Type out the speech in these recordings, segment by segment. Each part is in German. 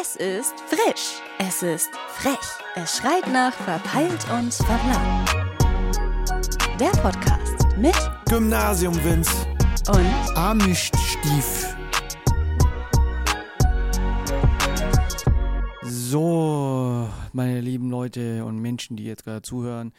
Es ist frisch. Es ist frech. Es schreit nach verpeilt und verplant. Der Podcast mit Gymnasium Vince. und Amischstief. So, meine lieben Leute und Menschen, die jetzt gerade zuhören,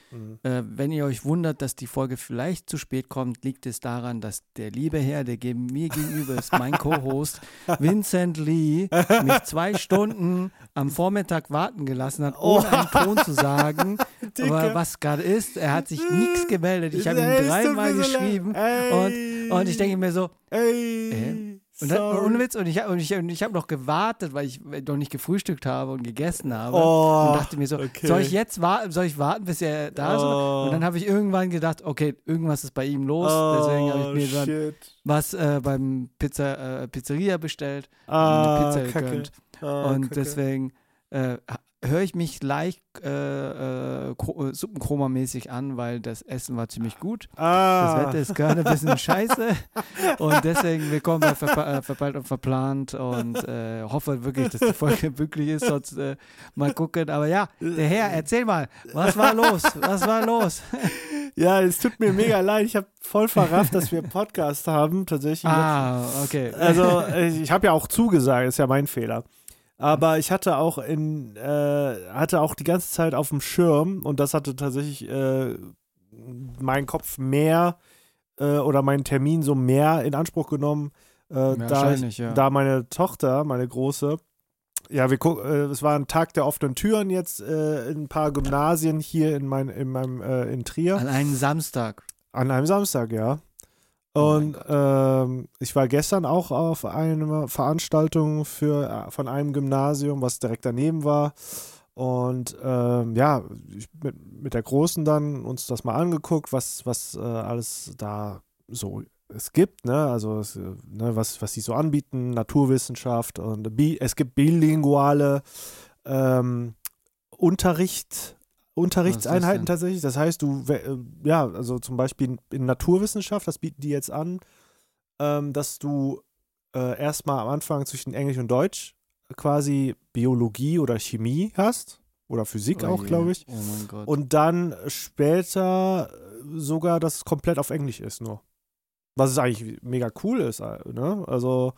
äh, wenn ihr euch wundert, dass die Folge vielleicht zu spät kommt, liegt es daran, dass der liebe Herr, der gegen mir gegenüber ist, mein Co-Host, Vincent Lee, mich zwei Stunden am Vormittag warten gelassen hat, ohne einen Ton zu sagen, aber was gerade ist. Er hat sich nichts gemeldet. Ich habe ihm dreimal so geschrieben Ey. und, und ich denke mir so, Ey. äh? Und, dann, sorry. ohne Witz, und ich, und ich, und ich habe noch gewartet, weil ich noch nicht gefrühstückt habe und gegessen habe. Oh, und dachte mir so, okay. soll ich jetzt warten, soll ich warten, bis er da ist? Oh. Und dann habe ich irgendwann gedacht, okay, irgendwas ist bei ihm los. Deswegen habe ich mir dann Oh, was äh, beim Pizza, äh, Pizzeria bestellt Ah, und eine Pizza Kacke. gegönnt. Ah, und Kacke. deswegen äh, höre ich mich leicht äh, äh, äh, Suppenchroma-mäßig an, weil das Essen war ziemlich gut. Das ah. Wetter ist gerade ein bisschen scheiße. Und deswegen willkommen bei Verpa äh, Verpeilt und Verplant und äh, hoffe wirklich, dass die Folge wirklich ist. Sonst äh, mal gucken. Aber ja, der Herr, erzähl mal, was war los? Was war los? Ja, es tut mir mega leid. Ich habe voll verrafft, dass wir einen Podcast haben, tatsächlich. Ah, okay. Also, ich habe ja auch zugesagt, ist ja mein Fehler. Aber ich hatte auch in, äh, hatte auch die ganze Zeit auf dem Schirm und das hatte tatsächlich äh, meinen Kopf mehr äh, oder meinen Termin so mehr in Anspruch genommen, äh, da, ich, ja. da meine Tochter, meine Große, ja, wir guck, äh, es war ein Tag der offenen Türen jetzt äh, in ein paar Gymnasien hier in, mein, in meinem äh, in Trier. An einem Samstag. An einem Samstag, ja. Oh Und ähm, ich war gestern auch auf einer Veranstaltung für, äh, von einem Gymnasium, was direkt daneben war. Und ähm, ja, ich, mit, mit der Großen dann uns das mal angeguckt, was, was äh, alles da so es gibt, ne? Also es, äh, ne, was, was sie so anbieten, Naturwissenschaft und bi es gibt bilinguale ähm, Unterricht, Unterrichtseinheiten denn? tatsächlich. Das heißt, du, äh, ja, also zum Beispiel in Naturwissenschaft, das bieten die jetzt an, ähm, dass du äh, erstmal am Anfang zwischen Englisch und Deutsch quasi Biologie oder Chemie hast. Oder Physik Oh auch, glaube ich. Oh. Und dann später sogar, dass es komplett auf Englisch ist nur. Was eigentlich mega cool ist, äh, ne? Also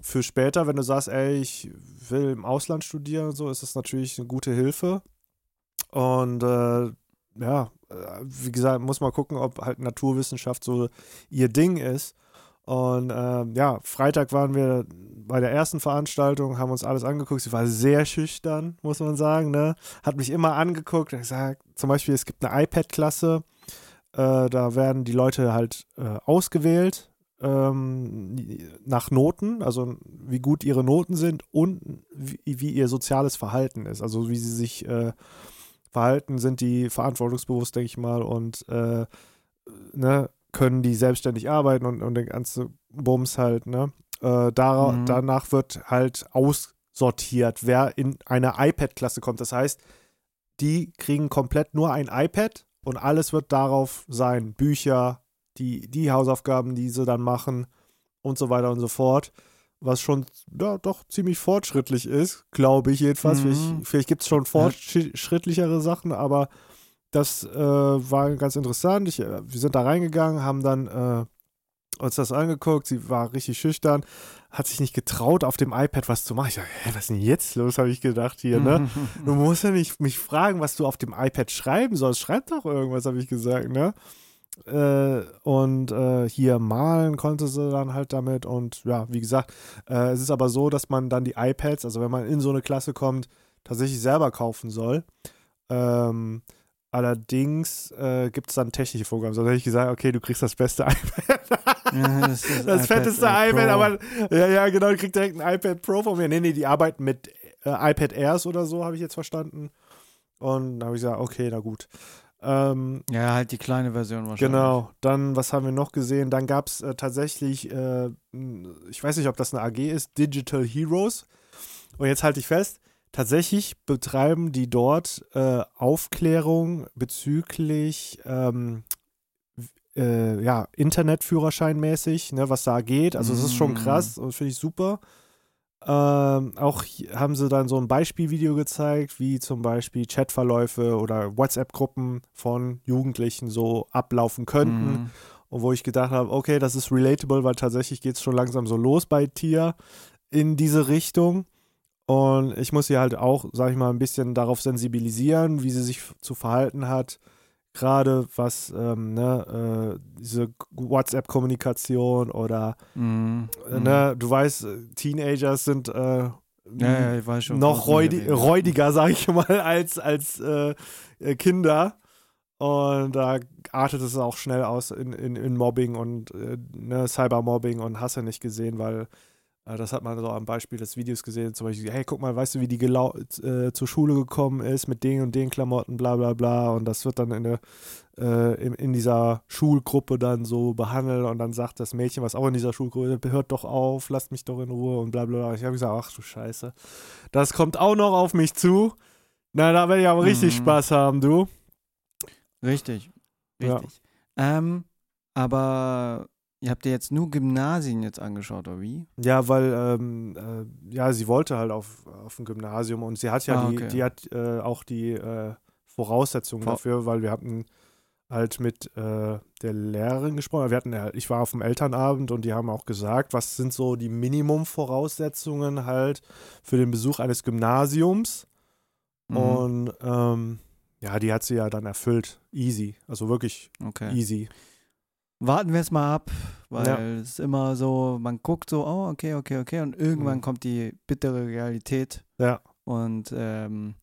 für später, wenn du sagst, ey, ich will im Ausland studieren und so, ist das natürlich eine gute Hilfe. Und äh, ja, äh, wie gesagt, muss man gucken, ob halt Naturwissenschaft so ihr Ding ist. Und ähm, ja, Freitag waren wir bei der ersten Veranstaltung, haben uns alles angeguckt. Sie war sehr schüchtern, muss man sagen. Ne? Hat mich immer angeguckt gesagt, zum Beispiel, es gibt eine iPad-Klasse, äh, da werden die Leute halt äh, ausgewählt ähm, nach Noten, also wie gut ihre Noten sind und wie, wie ihr soziales Verhalten ist. Also wie sie sich äh, verhalten, sind die verantwortungsbewusst, denke ich mal, und äh, ne, können die selbstständig arbeiten und, und den ganzen Bums halt, ne? Äh, dara- Mhm. Danach wird halt aussortiert, wer in eine iPad-Klasse kommt. Das heißt, die kriegen komplett nur ein iPad und alles wird darauf sein. Bücher, die, die Hausaufgaben, die sie dann machen und so weiter und so fort. Was schon ja, doch ziemlich fortschrittlich ist, glaube ich jedenfalls. Mhm. Vielleicht, vielleicht gibt es schon fortschrittlichere Sachen, aber das äh, war ganz interessant. Ich, äh, wir sind da reingegangen, haben dann äh, uns das angeguckt. Sie war richtig schüchtern, hat sich nicht getraut, auf dem iPad was zu machen. Ich dachte, hä, was ist denn jetzt los, habe ich gedacht hier, ne? Du musst ja nicht mich fragen, was du auf dem iPad schreiben sollst. Schreib doch irgendwas, habe ich gesagt, ne? Äh, und äh, hier malen konnte sie dann halt damit. Und ja, wie gesagt, äh, es ist aber so, dass man dann die iPads, also wenn man in so eine Klasse kommt, tatsächlich selber kaufen soll. Ähm, allerdings äh, gibt es dann technische Vorgaben. Also hätte ich gesagt, okay, du kriegst das beste iPad. Ja, das das iPad, fetteste iPad, aber ja, ja, genau, du kriegst direkt ein iPad Pro von mir. Nee, nee, die arbeiten mit äh, iPad Airs oder so, habe ich jetzt verstanden. Und da habe ich gesagt, okay, na gut. Ähm, Ja, halt die kleine Version wahrscheinlich. Genau, dann, was haben wir noch gesehen? Dann gab es äh, tatsächlich, äh, ich weiß nicht, ob das eine AG ist, Digital Heroes. Und jetzt halte ich fest, tatsächlich betreiben die dort äh, Aufklärung bezüglich ähm, äh, ja, Internetführerscheinmäßig, ne, was da geht. Also, das ist schon Mm. krass und finde ich super. Ähm, auch haben sie dann so ein Beispielvideo gezeigt, wie zum Beispiel Chatverläufe oder WhatsApp-Gruppen von Jugendlichen so ablaufen könnten. Mhm. Und wo ich gedacht habe, okay, das ist relatable, weil tatsächlich geht es schon langsam so los bei Tia in diese Richtung. Und ich muss sie halt auch, sag ich mal, ein bisschen darauf sensibilisieren, wie sie sich zu verhalten hat. Gerade was ähm, ne, äh, diese WhatsApp-Kommunikation oder Mhm. äh, ne, du weißt, Teenagers sind äh, Ja, ja, schon. noch redest. räudiger, sag ich mal, als, als äh, äh, Kinder. Und da artet es auch schnell aus in, in, in Mobbing und äh, ne, Cybermobbing und hast du nicht gesehen, weil das hat man so am Beispiel des Videos gesehen. Zum Beispiel, hey, guck mal, weißt du, wie die äh, zur Schule gekommen ist mit den und den Klamotten, bla bla bla. Und das wird dann in, der, äh, in, in dieser Schulgruppe dann so behandelt und dann sagt das Mädchen, was auch in dieser Schulgruppe, hört doch auf, lasst mich doch in Ruhe und bla bla bla. Ich habe gesagt, ach du Scheiße. Das kommt auch noch auf mich zu. Na, da werde ich aber richtig Mhm. Spaß haben, du. Richtig, Ja. richtig. Ähm, aber ihr habt dir jetzt nur Gymnasien jetzt angeschaut, oder wie? Ja, weil, ähm, äh, ja, sie wollte halt auf, auf ein Gymnasium und sie hat ja Ah, die, okay. die hat äh, auch die äh, Voraussetzungen Vor- dafür, weil wir hatten halt mit äh, der Lehrerin gesprochen. Wir hatten, ja- ich war auf dem Elternabend und die haben auch gesagt, was sind so die Minimumvoraussetzungen halt für den Besuch eines Gymnasiums. Mhm. Und ähm, ja, die hat sie ja dann erfüllt. Easy. Also wirklich okay. easy. Warten wir es mal ab, weil Ja. es ist immer so, man guckt so, oh, okay, okay, okay, und irgendwann Mhm. kommt die bittere Realität. Ja. Und ähm,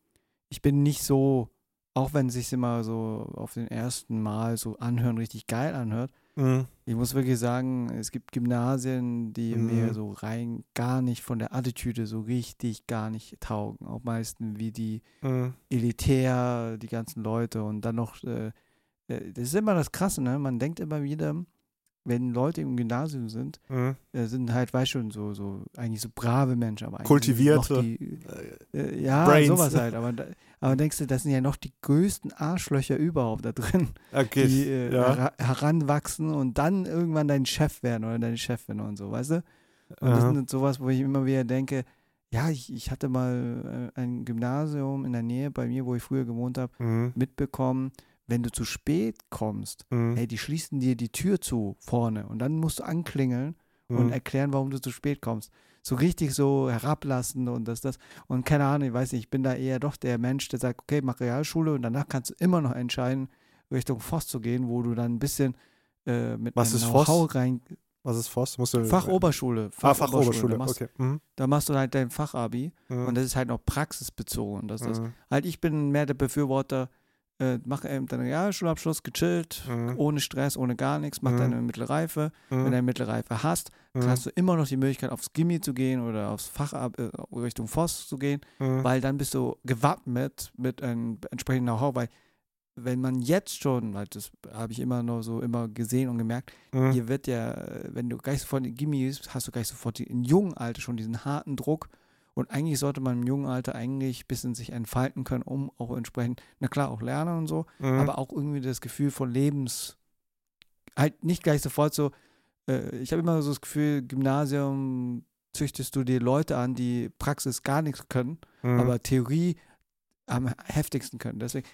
ich bin nicht so, auch wenn es sich immer so auf den ersten Mal so anhören, richtig geil anhört. Mhm. Ich muss wirklich sagen, es gibt Gymnasien, die mir Mhm. so rein gar nicht von der Attitüde so richtig gar nicht taugen. Auch meistens wie die Mhm. elitär, die ganzen Leute und dann noch, äh, das ist immer das Krasse, ne? Man denkt immer wieder, wenn Leute im Gymnasium sind, Mhm. äh, sind halt, weißt schon, so, so, eigentlich so brave Menschen, aber eigentlich Kultivierte. die, äh, ja, Brains. sowas halt, aber, aber denkst du, das sind ja noch die größten Arschlöcher überhaupt da drin, Okay. die äh, ja. hera- heranwachsen und dann irgendwann dein Chef werden oder deine Chefin und so, weißt du? Und das Aha. sind sowas, wo ich immer wieder denke, ja, ich, ich hatte mal äh, ein Gymnasium in der Nähe bei mir, wo ich früher gewohnt habe, Mhm. mitbekommen, wenn du zu spät kommst, Mhm. hey, die schließen dir die Tür zu vorne und dann musst du anklingeln Mhm. und erklären, warum du zu spät kommst. So richtig so herablassend und das, das. Und keine Ahnung, ich weiß nicht, ich bin da eher doch der Mensch, der sagt, okay, mach Realschule und danach kannst du immer noch entscheiden, Richtung Voss zu gehen, wo du dann ein bisschen äh, mit Was einem? Know-how rein. Was ist Voss? Musst du Fachoberschule. Ah, Fachoberschule. Da machst, Okay. Mhm. da machst du halt dein Fachabi Mhm. und das ist halt noch praxisbezogen. Das, das. Mhm. Halt, ich bin mehr der Befürworter, äh, mach eben deinen Realschulabschluss gechillt, Mhm. ohne Stress, ohne gar nichts, mach Mhm. deine mittlere Reife. Wenn du Mhm. eine mittlere Reife hast, Mhm. hast du immer noch die Möglichkeit, aufs Gimmi zu gehen oder aufs Fach äh, Richtung Voss zu gehen, Mhm. weil dann bist du gewappnet mit einem entsprechenden Know-how, weil wenn man jetzt schon, weil das habe ich immer noch so immer gesehen und gemerkt, Mhm. hier wird ja, äh, wenn du gleich sofort in Gimmi bist, hast du gleich sofort im jungen Alter schon diesen harten Druck und eigentlich sollte man im jungen Alter eigentlich ein bisschen sich entfalten können, um auch entsprechend, na klar, auch lernen und so, Mhm. aber auch irgendwie das Gefühl von Lebens, halt nicht gleich sofort so, äh, ich habe immer so das Gefühl, Gymnasium züchtest du dir Leute an, die Praxis gar nichts können, Mhm. aber Theorie am heftigsten können. Deswegen,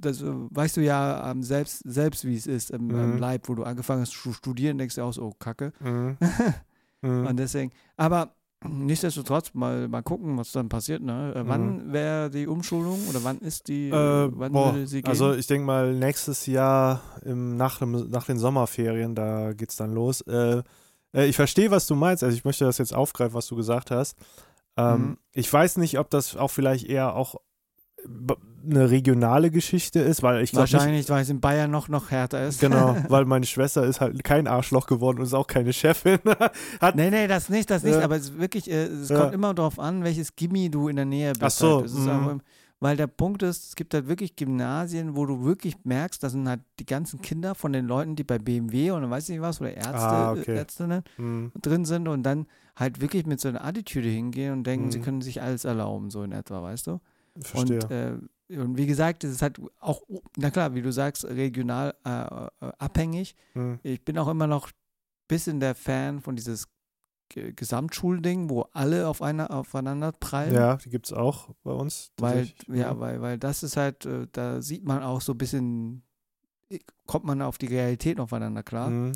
das äh, weißt du ja ähm, selbst, selbst, wie es ist im, im Mhm. Leib, wo du angefangen hast zu studieren, denkst du auch so, oh, Kacke. Mhm. Mhm. Und deswegen, aber nichtsdestotrotz, mal, mal gucken, was dann passiert. Ne? Äh, Wann wäre die Umschulung oder wann ist die, Äh, wann boah, würde sie gehen? also ich denke mal nächstes Jahr im, nach, dem, nach den Sommerferien, da geht's dann los. Äh, äh, ich verstehe, was du meinst. Also ich möchte das jetzt aufgreifen, was du gesagt hast. Ähm, Mhm. Ich weiß nicht, ob das auch vielleicht eher auch eine regionale Geschichte ist, weil ich glaube Wahrscheinlich, weil es in Bayern noch, noch härter ist. genau, weil meine Schwester ist halt kein Arschloch geworden und ist auch keine Chefin. Hat, Nee, nee, das nicht, das nicht, Ja. aber es ist wirklich, äh, es Ja. kommt immer darauf an, welches Gimmi du in der Nähe bist. Ach so, Halt. Mhm. auch, weil der Punkt ist, es gibt halt wirklich Gymnasien, wo du wirklich merkst, das sind halt die ganzen Kinder von den Leuten, die bei BMW und weiß nicht was, oder Ärzte, Ah, äh, okay. Ärztinnen Mhm. drin sind und dann halt wirklich mit so einer Attitüde hingehen und denken, sie Mhm. können sich alles erlauben, so in etwa, weißt du? Verstehe. Und, äh, und wie gesagt, es ist halt auch, na klar, wie du sagst, regional äh, äh, abhängig. Mhm. Ich bin auch immer noch ein bisschen der Fan von dieses Gesamtschulding, wo alle auf einer, aufeinander prallen. Ja, die gibt es auch bei uns. Weil, ja, weil, weil das ist halt, äh, da sieht man auch so ein bisschen, kommt man auf die Realität aufeinander klar Mhm.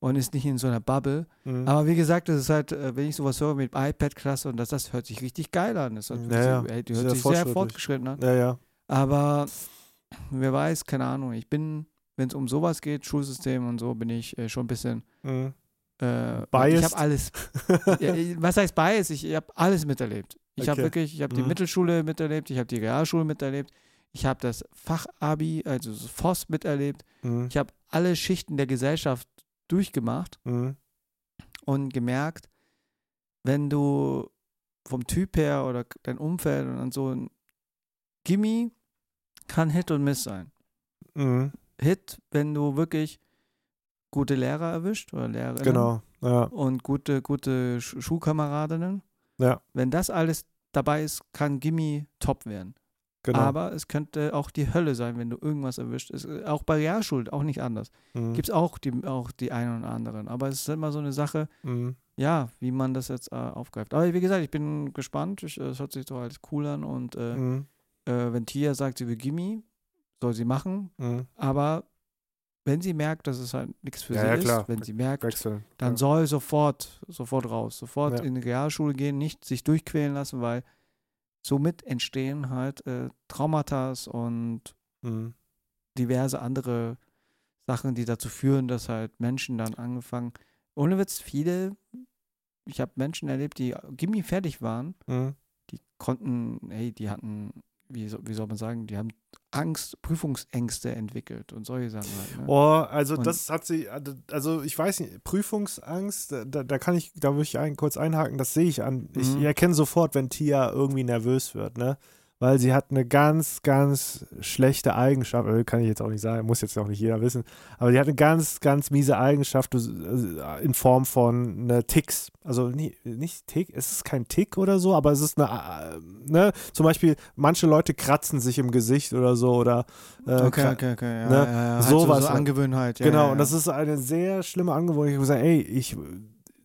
Und ist nicht in so einer Bubble. Mhm. Aber wie gesagt, das ist halt, äh, wenn ich sowas höre mit iPad-Klasse und das, das hört sich richtig geil an. Das hört, Ja, ja. ey, die Sehr hört sich sehr fortgeschritten an. ja, ja. Aber wer weiß, keine Ahnung. Ich bin, wenn es um sowas geht, Schulsystem und so, bin ich äh, schon ein bisschen. Mhm. Äh, ich Biased? habe alles. ja, ich- was heißt Bias? Ich, ich habe alles miterlebt. Ich habe Okay. wirklich, ich habe die Mhm. Mittelschule miterlebt, ich habe die Realschule miterlebt, ich habe das Fachabi, also das FOS miterlebt. Mhm. Ich habe alle Schichten der Gesellschaft durchgemacht Mhm. und gemerkt, wenn du vom Typ her oder dein Umfeld und dann so ein Gimme kann Hit und Miss sein. Mhm. Hit, wenn du wirklich gute Lehrer erwischt oder Lehrerinnen Genau. Ja. und gute, gute Sch Schulkameradinnen. Ja. Wenn das alles dabei ist, kann Gimme top werden. Genau. Aber es könnte auch die Hölle sein, wenn du irgendwas erwischt. Es, auch bei Realschule, auch nicht anders. mhm. Gibt es auch die, auch die einen und anderen. Aber es ist immer so eine Sache, Mhm. ja, wie man das jetzt äh, aufgreift. Aber wie gesagt, ich bin gespannt. Ich, äh, Es hört sich doch alles cool an. Und äh, Mhm. äh, wenn Tia sagt, sie will Gimme, soll sie machen. Mhm. Aber wenn sie merkt, dass es halt nichts für Ja, sie ja, ist, klar. wenn sie merkt, Wechseln. dann ja. soll sofort, sofort raus, sofort in die Realschule gehen, nicht sich durchquälen lassen, weil somit entstehen halt äh, Traumata und Mhm. diverse andere Sachen, die dazu führen, dass halt Menschen dann angefangen, ohne Witz, viele, ich habe Menschen erlebt, die Gimmi fertig waren, Mhm. die konnten, hey, die hatten, wie, so, wie soll man sagen, die haben Angst, Prüfungsängste entwickelt und solche Sachen halt. Ne? Oh, also Und- das hat sie, also ich weiß nicht, Prüfungsangst, da, da kann ich, da würde ich ein, kurz einhaken, das sehe ich an. Ich Mhm. erkenne sofort, wenn Tia irgendwie nervös wird, ne? Weil sie hat eine ganz, ganz schlechte Eigenschaft, äh, kann ich jetzt auch nicht sagen, muss jetzt auch nicht jeder wissen, aber die hat eine ganz, ganz miese Eigenschaft äh, in Form von ne, Ticks. Also nie, nicht Tick, es ist kein Tick oder so, aber es ist eine, äh, ne, zum Beispiel, manche Leute kratzen sich im Gesicht oder so oder äh, Okay, okay, okay. Ja, ne, ja, ja, halt sowas so, so halt. Angewöhnheit. Ja, Genau, und das ist eine sehr schlimme Angewohnheit. Ich habe gesagt, ey, ich,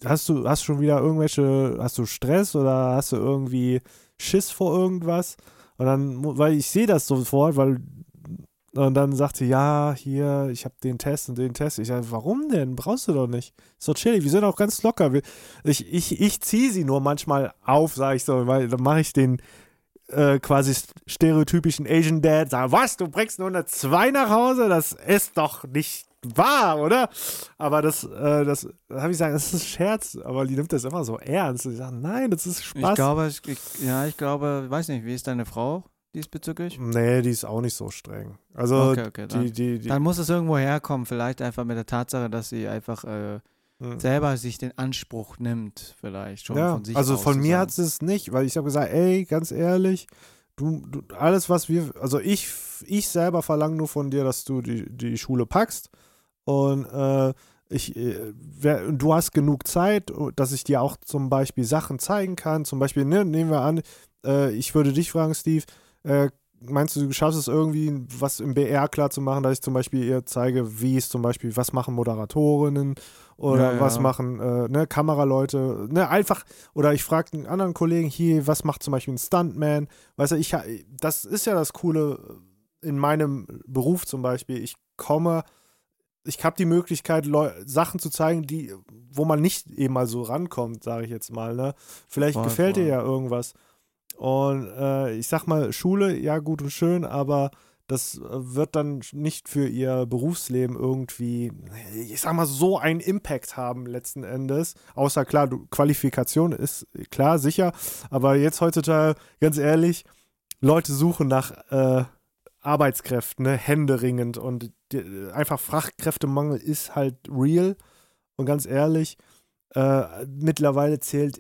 hast du, hast schon wieder irgendwelche, hast du Stress oder hast du irgendwie Schiss vor irgendwas? Und dann, weil ich sehe das sofort, weil und dann sagt sie, ja, hier, ich habe den Test und den Test. Ich sage, warum denn? Brauchst du doch nicht. Doch chillig, wir sind auch ganz locker. Ich ich, ich ziehe sie nur manchmal auf, sage ich so, weil dann mache ich den äh, quasi stereotypischen Asian Dad, sage, was, du bringst nur eine 2 nach Hause? Das ist doch nicht wahr, oder? Aber das, äh, das, da habe ich gesagt, das ist ein Scherz, aber die nimmt das immer so ernst. Und ich sage, nein, das ist Spaß. Ich glaube, ich, ich, ja, ich glaube, weiß nicht, wie ist deine Frau diesbezüglich? nee, die ist auch nicht so streng. Also, Okay, okay, dann, die, die, die, dann muss es irgendwo herkommen, vielleicht einfach mit der Tatsache, dass sie einfach äh, Mhm. selber sich den Anspruch nimmt, vielleicht schon ja, von sich also aus von mir sagen. hat sie es nicht, weil ich habe gesagt, ey, ganz ehrlich, du, du, alles, was wir, also ich, ich selber verlange nur von dir, dass du die, die Schule packst und äh, ich, äh, wer, du hast genug Zeit, dass ich dir auch zum Beispiel Sachen zeigen kann. Zum Beispiel, ne, nehmen wir an, äh, ich würde dich fragen, Steve, äh, meinst du, du schaffst es irgendwie, was im BR klar zu machen, dass ich zum Beispiel ihr zeige, wie es zum Beispiel, was machen Moderatorinnen oder Ja, was ja. machen äh, ne, Kameraleute, ne, einfach, oder ich frage einen anderen Kollegen hier, was macht zum Beispiel ein Stuntman, weißt du, ich, das ist ja das Coole in meinem Beruf zum Beispiel, ich komme, ich habe die Möglichkeit, Leu Sachen zu zeigen, die, wo man nicht eben mal so rankommt, sage ich jetzt mal, ne, vielleicht Voll, gefällt dir voll. ja irgendwas und äh, ich sag mal, Schule, ja gut und schön, aber das äh, wird dann nicht für ihr Berufsleben irgendwie, ich sag mal, so einen Impact haben letzten Endes. Außer klar, du, Qualifikation ist klar, sicher, aber jetzt heutzutage, ganz ehrlich, Leute suchen nach äh, Arbeitskräften, ne, händeringend und die, einfach Fachkräftemangel ist halt real. Und ganz ehrlich, äh, mittlerweile zählt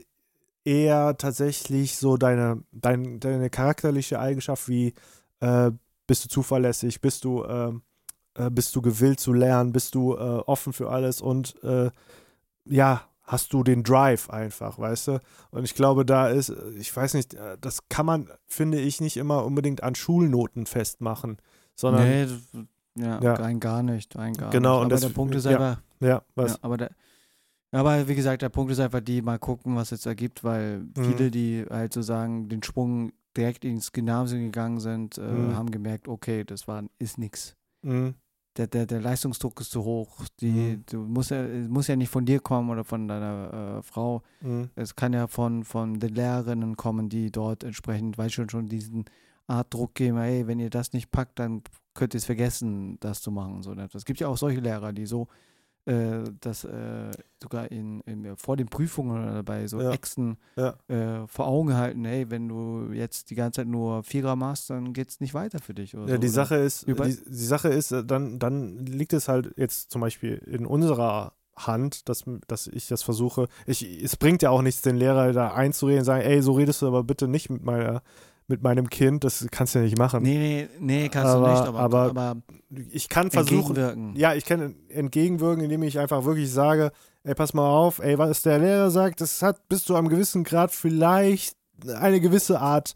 eher tatsächlich so deine, dein, deine charakterliche Eigenschaft wie äh, bist du zuverlässig, bist du, ähm, äh, bist du gewillt zu lernen, bist du äh, offen für alles und äh, ja, hast du den Drive einfach, weißt du? Und ich glaube, da ist, ich weiß nicht, äh, das kann man, finde ich, nicht immer unbedingt an Schulnoten festmachen, sondern Nee, ja, Ja. rein gar nicht, rein gar Genau, nicht. und Aber das- der Punkt ist ja. einfach, ja, was? ja, aber der, Aber wie gesagt, der Punkt ist einfach die, mal gucken, was es ergibt, weil Mhm. viele, die halt sozusagen den Sprung direkt ins Gymnasium gegangen sind, äh, Mhm. haben gemerkt, okay, das war, ist nix. Mhm. Der, der, der Leistungsdruck ist zu hoch. Die, Mhm. du musst ja, es muss ja nicht von dir kommen oder von deiner äh, Frau. Mhm. Es kann ja von, von den Lehrerinnen kommen, die dort entsprechend, weil schon schon diesen Art Druck geben, hey, wenn ihr das nicht packt, dann könnt ihr es vergessen, das zu machen. So, ne? Es gibt ja auch solche Lehrer, die so äh, das äh, sogar in, in, vor den Prüfungen oder bei so Ja. Exen Ja. äh, vor Augen halten, hey, wenn du jetzt die ganze Zeit nur Vierer machst, dann geht es nicht weiter für dich. Oder Ja, so, die? Sache ist, die, die Sache ist, äh, dann, dann liegt es halt jetzt zum Beispiel in unserer Hand, dass, dass ich das versuche. Ich, es bringt ja auch nichts, den Lehrer da einzureden und sagen, ey, so redest du aber bitte nicht mit meiner, mit meinem Kind, das kannst du ja nicht machen. Nee, nee, nee, kannst Aber- du nicht, aber, aber aber, Ich kann versuchen, ja, ich kann entgegenwirken, indem ich einfach wirklich sage, ey, pass mal auf, ey, was der Lehrer sagt, das hat bis zu einem gewissen Grad vielleicht eine gewisse Art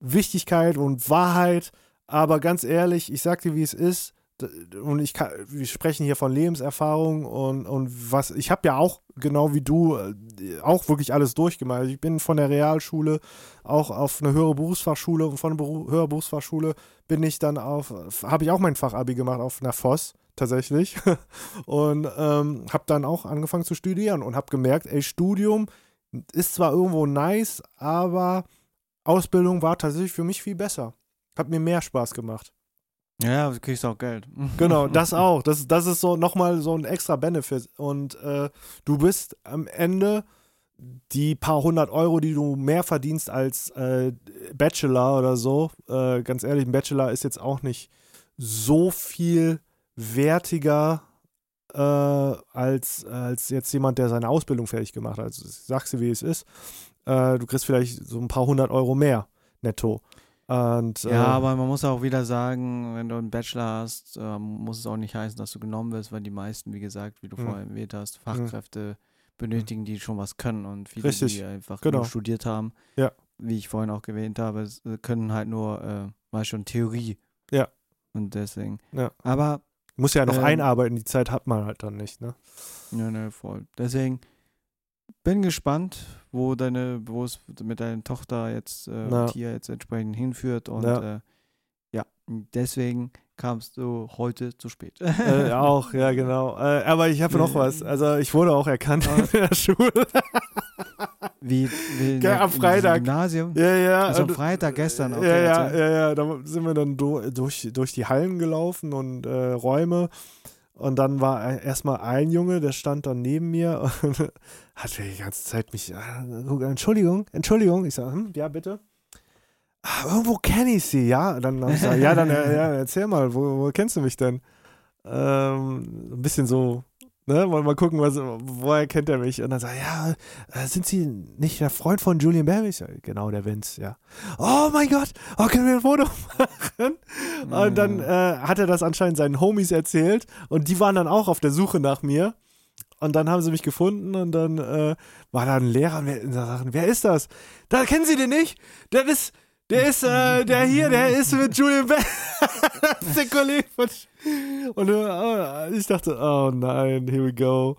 Wichtigkeit und Wahrheit, aber ganz ehrlich, ich sag dir, wie es ist, und ich kann, wir sprechen hier von Lebenserfahrung und, und was, ich habe ja auch, genau wie du, äh, auch wirklich alles durchgemacht. Also Ich bin von der Realschule auch auf eine höhere Berufsfachschule und von der Beru höhere Berufsfachschule bin ich dann auf, habe ich auch mein Fachabi gemacht auf einer FOS tatsächlich und ähm, habe dann auch angefangen zu studieren und habe gemerkt, ey, Studium ist zwar irgendwo nice, aber Ausbildung war tatsächlich für mich viel besser. Hat mir mehr Spaß gemacht. Ja, du kriegst auch Geld. Genau, das auch. Das, das ist so nochmal so ein extra Benefit. Und äh, du bist am Ende die paar hundert Euro, die du mehr verdienst als äh, Bachelor oder so. Äh, ganz ehrlich, ein Bachelor ist jetzt auch nicht so viel wertiger äh, als, als jetzt jemand, der seine Ausbildung fertig gemacht hat. Also, ich sag's dir, wie es ist. Äh, du kriegst vielleicht so ein paar hundert Euro mehr netto. Und, Ja, äh, aber man muss auch wieder sagen, wenn du einen Bachelor hast, äh, muss es auch nicht heißen, dass du genommen wirst, weil die meisten, wie gesagt, wie du Mhm. vorher erwähnt hast, Fachkräfte benötigen, die schon was können und viele, Richtig, die einfach genau. nur studiert haben, Ja. wie ich vorhin auch erwähnt habe, äh, können halt nur, äh, mal schon Theorie. Ja. Und deswegen. Ja. Aber, muss ja noch ähm, einarbeiten, die Zeit hat man halt dann nicht, ne? ja, ne, voll. Deswegen bin gespannt, wo deine, wo es mit deiner Tochter jetzt äh, und hier jetzt entsprechend hinführt und Ja. äh, ja, deswegen kamst du heute zu spät. äh, auch, ja, genau. Äh, aber ich habe noch was. Also ich wurde auch erkannt Ah. in der Schule. Wie, wie Gell, am Freitag. Gymnasium. ja, ja. Also am Freitag gestern. Ja, ja, ja, ja. Da sind wir dann do, durch, durch die Hallen gelaufen und äh, Räume. Und dann war erstmal ein Junge, der stand dann neben mir und hat die ganze Zeit mich, äh, Entschuldigung, Entschuldigung. Ich sage, hm, ja, bitte. Ah, irgendwo kenne ich sie, ja. Dann hab ich gesagt, ja, dann ja, erzähl mal, wo, wo kennst du mich denn? Ähm, ein bisschen so, ne, mal, mal gucken, was, woher kennt er mich? Und dann sagt er, ja, äh, sind Sie nicht der Freund von Julian Bam? Ich sag, genau, der Vince, ja. Oh mein Gott, oh, können wir ein Foto machen? Und dann Mhm. äh, hat er das anscheinend seinen Homies erzählt und die waren dann auch auf der Suche nach mir. Und dann haben sie mich gefunden und dann äh, war da ein Lehrer und sagten, wer ist das? Da kennen Sie den nicht? Das ist, der ist, äh, der hier, der ist mit Julian Bam. das ist der Kollege von. Und äh, ich dachte, oh nein, here we go.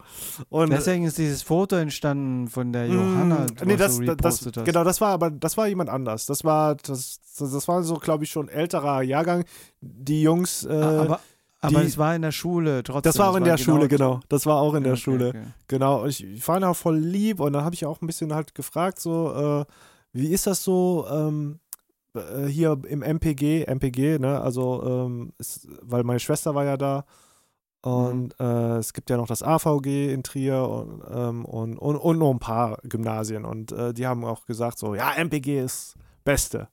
Und Deswegen ist dieses Foto entstanden von der Mm, Johanna, nee, was das, das, hast. genau, das war aber, das war jemand anders. Das war, das, das, das war so, glaube ich, schon älterer Jahrgang. Die Jungs, äh, aber aber die- es war in der Schule trotzdem. das war auch in der Schule, das- genau. Das war auch in der Okay, Schule. okay. Genau, und ich, ich war da voll lieb und dann habe ich auch ein bisschen halt gefragt, so, äh, wie ist das so ähm, äh, hier im MPG, MPG, ne, also, ähm, es, weil meine Schwester war ja da und äh, es gibt ja noch das AVG in Trier und, ähm, und, und, und noch ein paar Gymnasien und äh, die haben auch gesagt, so, ja, MPG ist Beste.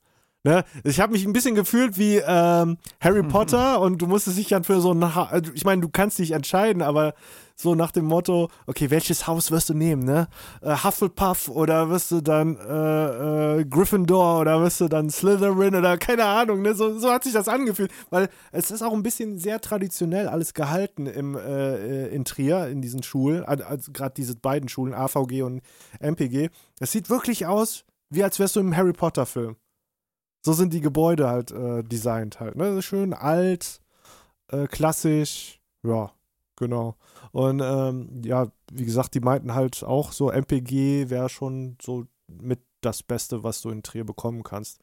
Ne? Ich habe mich ein bisschen gefühlt wie ähm, Harry Potter und du musstest dich dann für so ein, ha also ich meine, du kannst dich entscheiden, aber so nach dem Motto, okay, welches Haus wirst du nehmen, ne? Äh, Hufflepuff oder wirst du dann äh, äh, Gryffindor oder wirst du dann Slytherin oder keine Ahnung, ne? So, so hat sich das angefühlt, weil es ist auch ein bisschen sehr traditionell alles gehalten im, äh, äh, in Trier, in diesen Schulen, also gerade diese beiden Schulen, AVG und MPG. Es sieht wirklich aus, wie als wärst du im Harry Potter Film. So sind die Gebäude halt äh, designt halt, ne? Schön alt, äh, klassisch, ja. Genau. Und ähm, ja, wie gesagt, die meinten halt auch so, MPG wäre schon so mit das Beste, was du in Trier bekommen kannst.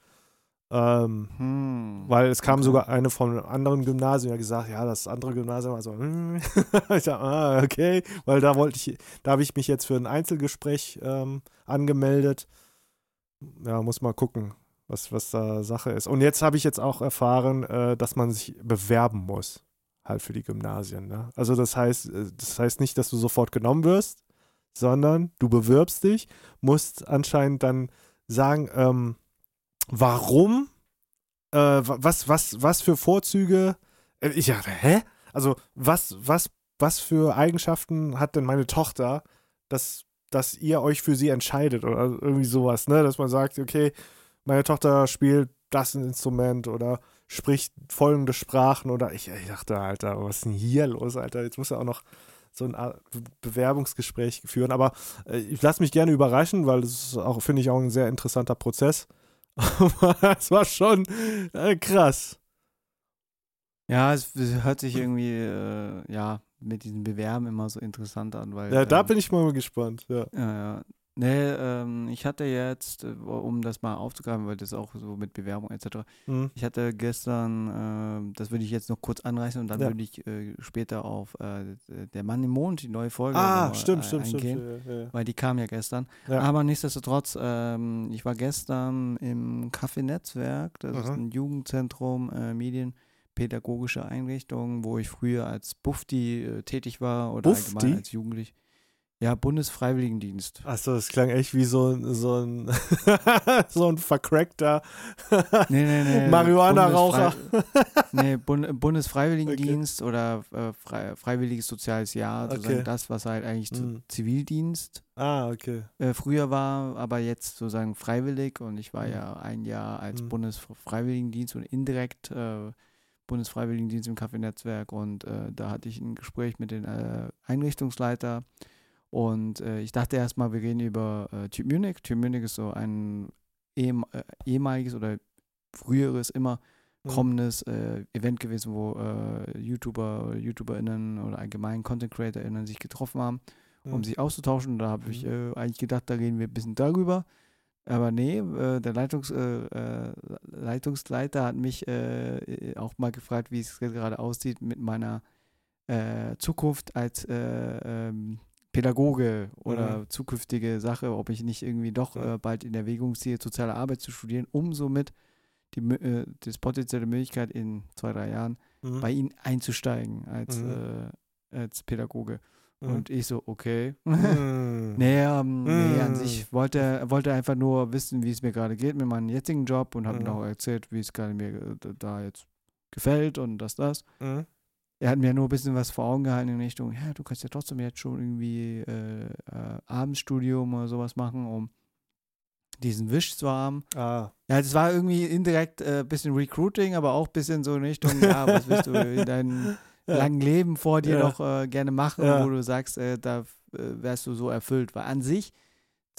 Ähm, Hm. weil es kam Okay. sogar eine von einem anderen Gymnasium, die hat gesagt, ja, das andere Gymnasium war so, hm. ich dachte, ah, okay, weil da wollte ich, da habe ich mich jetzt für ein Einzelgespräch ähm, angemeldet. Ja, muss mal gucken, was, was da Sache ist. Und jetzt habe ich jetzt auch erfahren, äh, dass man sich bewerben muss, halt für die Gymnasien. Ne? Also das heißt, äh, das heißt nicht, dass du sofort genommen wirst, sondern du bewirbst dich, musst anscheinend dann sagen, ähm, warum, äh, wa- was, was, was für Vorzüge, äh, ich dachte, hä? Also was, was, was für Eigenschaften hat denn meine Tochter, dass, dass ihr euch für sie entscheidet oder irgendwie sowas, ne? Dass man sagt, okay, meine Tochter spielt das Instrument oder spricht folgende Sprachen oder ich, ich dachte, Alter, was ist denn hier los, Alter? Jetzt muss er auch noch so ein Bewerbungsgespräch führen, aber äh, ich lasse mich gerne überraschen, weil das ist auch, finde ich, auch ein sehr interessanter Prozess. Aber das war schon äh, krass. Ja, es, es hört sich irgendwie, äh, ja, mit diesen Bewerben immer so interessant an, weil. Ja, da ähm, bin ich mal gespannt. Ja. Ja, ja. Nee, ähm, ich hatte jetzt, äh, um das mal aufzugreifen, weil das auch so mit Bewerbung etc. Mhm. Ich hatte gestern, ähm, das würde ich jetzt noch kurz anreißen und dann Ja. würde ich äh, später auf äh, Der Mann im Mond, die neue Folge, Ah, stimmt, äh, stimmt, stimmt. eingehen, Ja, ja. Weil die kam ja gestern. Aber nichtsdestotrotz, ähm, ich war gestern im Café Netzwerk, das ist Aha. ein Jugendzentrum, äh, Medienpädagogische Einrichtung, wo ich früher als Bufti äh, tätig war oder Bufti? allgemein als Jugendlich. Ja, Bundesfreiwilligendienst. Achso, das klang echt wie so ein, so ein, so ein vercrackter Nee, nee, nee. Marihuana-Raucher. Nee, Bund Bundesfreiwilligendienst oder äh, frei Freiwilliges Soziales Jahr, sozusagen Okay. das, was halt eigentlich Mhm. Zivildienst Ah, okay. äh, früher war, aber jetzt sozusagen freiwillig und ich war Mhm. ja ein Jahr als Mhm. Bundesfreiwilligendienst und indirekt äh, Bundesfreiwilligendienst im Café-Netzwerk und äh, da hatte ich ein Gespräch mit dem äh, Einrichtungsleiter und äh, ich dachte erstmal, wir reden über äh, Typ Munich. Typ Munich ist so ein ehem äh, ehemaliges oder früheres, immer Mhm. kommendes äh, Event gewesen, wo äh, YouTuber oder YouTuberInnen oder allgemein Content CreatorInnen sich getroffen haben um Mhm. sich auszutauschen. Da habe ich Mhm. äh, eigentlich gedacht, da reden wir ein bisschen darüber. Aber nee, äh, der Leitungs, Leitungsleiter hat mich auch mal gefragt, wie es gerade aussieht mit meiner Zukunft als äh, ähm, Pädagoge oder Mhm. zukünftige Sache, ob ich nicht irgendwie doch äh, bald in Erwägung ziehe, soziale Arbeit zu studieren, um somit die, äh, das potenzielle Möglichkeit in zwei, drei Jahren Mhm. bei ihnen einzusteigen als, Mhm. äh, als Pädagoge. Mhm. Und ich so, okay. Mhm. Nee, ähm, nee, an Mm. sich wollte er wollte einfach nur wissen, wie es mir gerade geht mit meinem jetzigen Job und hat Mhm. mir auch erzählt, wie es gerade mir äh, da jetzt gefällt und das, das. Mhm. Er hat mir nur ein bisschen was vor Augen gehalten in Richtung, ja, du kannst ja trotzdem jetzt schon irgendwie äh, äh, Abendstudium oder sowas machen, um diesen Wisch zu haben. Ah. Ja, das war irgendwie indirekt ein äh, bisschen Recruiting, aber auch ein bisschen so in Richtung, ja, was willst du in deinem Ja. langen Leben vor dir Ja. noch äh, gerne machen, Ja. wo du sagst, äh, da äh, wärst du so erfüllt. Weil an sich,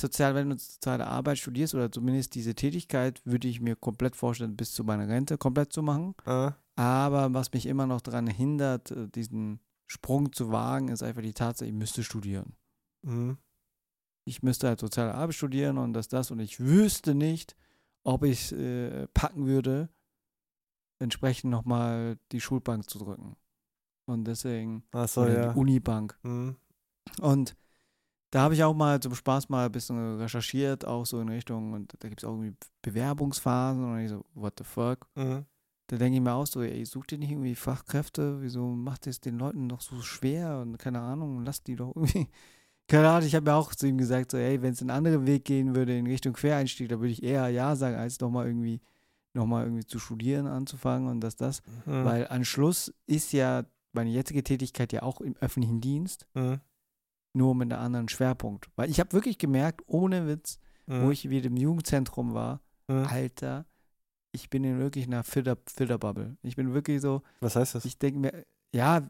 sozial, wenn du soziale Arbeit studierst oder zumindest diese Tätigkeit, würde ich mir komplett vorstellen, bis zu meiner Rente komplett zu machen. Ah. Aber was mich immer noch daran hindert, äh, diesen Sprung zu wagen, ist einfach die Tatsache, ich müsste studieren. Mhm. Ich müsste halt soziale Arbeit studieren und das, das und ich wüsste nicht, ob ich äh, packen würde, entsprechend nochmal die Schulbank zu drücken. Und deswegen, Achso, oder ja. die Unibank. Mhm. Und da habe ich auch mal zum Spaß mal ein bisschen recherchiert, auch so in Richtung, und da gibt es auch irgendwie Bewerbungsphasen und ich so, what the fuck? Mhm. Da denke ich mir auch so, ey, sucht ihr nicht irgendwie Fachkräfte? Wieso macht ihr es den Leuten doch so schwer? Und keine Ahnung, lasst die doch irgendwie. Keine Ahnung, ich habe ja auch zu ihm gesagt, so, ey, wenn es einen anderen Weg gehen würde in Richtung Quereinstieg, da würde ich eher Ja sagen, als nochmal irgendwie, nochmal irgendwie zu studieren anzufangen und das, das. Mhm. Weil an Schluss ist ja meine jetzige Tätigkeit ja auch im öffentlichen Dienst, Mhm. nur mit einem anderen Schwerpunkt. Weil ich habe wirklich gemerkt, ohne Witz, Mhm. wo ich wieder im Jugendzentrum war, Mhm. Alter, ich bin in wirklich einer Filter, Filterbubble. Ich bin wirklich so, Was heißt das? ich denke mir, ja,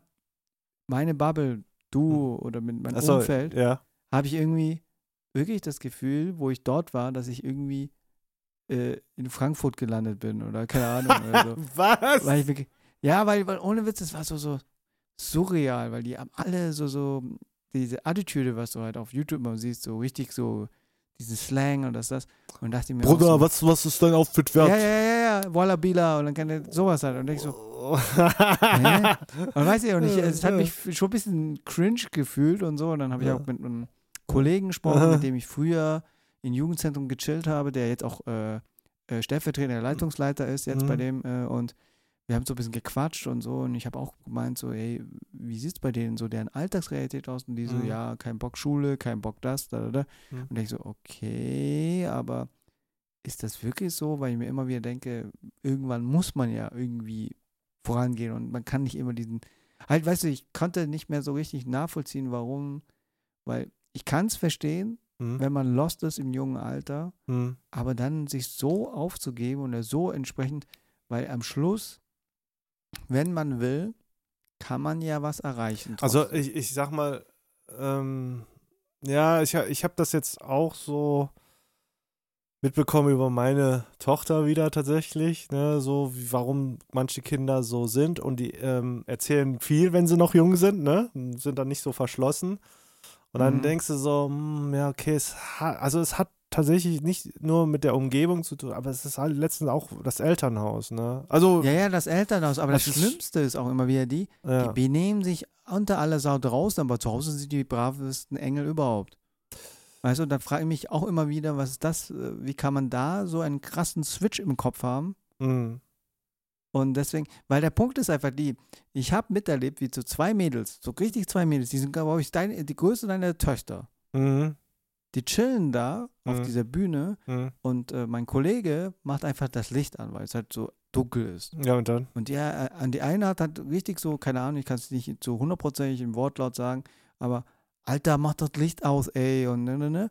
meine Bubble, du oder mit meinem Achso, Umfeld, ja. habe ich irgendwie wirklich das Gefühl, wo ich dort war, dass ich irgendwie äh, in Frankfurt gelandet bin oder keine Ahnung. oder so. Was? Weil ich ja, weil, weil ohne Witz, es war so, so, surreal, weil die haben alle so, so, diese Attitüde, was du halt auf YouTube mal siehst, so richtig so, diesen Slang und das, das. Und dachte ich mir. Bruder, so, was, was ist dein Outfit wert? Ja, ja, ja, ja, Wallabila und dann kann er sowas halt. Und ich so, hä? Und weiß ich auch nicht, es hat mich schon ein bisschen cringe gefühlt und so. Und dann habe ich Ja. auch mit einem Kollegen gesprochen, mit dem ich früher im Jugendzentrum gechillt habe, der jetzt auch äh, äh, stellvertretender Leitungsleiter ist jetzt Mhm. bei dem. Äh, und wir haben so ein bisschen gequatscht und so. Und ich habe auch gemeint, so, ey, wie sieht es bei denen so deren Alltagsrealität aus? Und die so, Mhm. ja, kein Bock Schule, kein Bock das, da, da, da. Mhm. Und ich so, okay, aber ist das wirklich so? Weil ich mir immer wieder denke, irgendwann muss man ja irgendwie vorangehen und man kann nicht immer diesen, halt, weißt du, ich konnte nicht mehr so richtig nachvollziehen, warum, weil ich kann es verstehen, Hm, wenn man lost ist im jungen Alter, hm, aber dann sich so aufzugeben oder so entsprechend, weil am Schluss, wenn man will, kann man ja was erreichen. Also trotzdem. ich, ich sag mal, ähm, ja, ich, ich habe das jetzt auch so mitbekommen über meine Tochter wieder tatsächlich, ne, so wie, warum manche Kinder so sind und die ähm, erzählen viel, wenn sie noch jung sind, ne, sind dann nicht so verschlossen. Und dann Mhm. denkst du so, hm, ja, okay, es hat, also es hat tatsächlich nicht nur mit der Umgebung zu tun, aber es ist halt letztens auch das Elternhaus, ne? Also, ja, ja, das Elternhaus, aber das, Das Schlimmste ist auch immer wieder die, ja. Die benehmen sich unter aller Sau draußen, aber zu Hause sind die bravesten Engel überhaupt. Weißt du, dann frage ich mich auch immer wieder, was ist das, äh, wie kann man da so einen krassen Switch im Kopf haben? Mhm. Und deswegen, weil der Punkt ist einfach die, ich habe miterlebt, wie so zwei Mädels, so richtig zwei Mädels, die sind, glaube ich, deine, die größte deiner Töchter, Mhm. Die chillen da auf Mhm. dieser Bühne Mhm. und äh, mein Kollege macht einfach das Licht an, weil es halt so dunkel ist. Ja, und dann? Und ja, äh, an die eine hat halt richtig so, keine Ahnung, ich kann es nicht so hundertprozentig im Wortlaut sagen, aber Alter, mach das Licht aus, ey, und ne, ne, ne.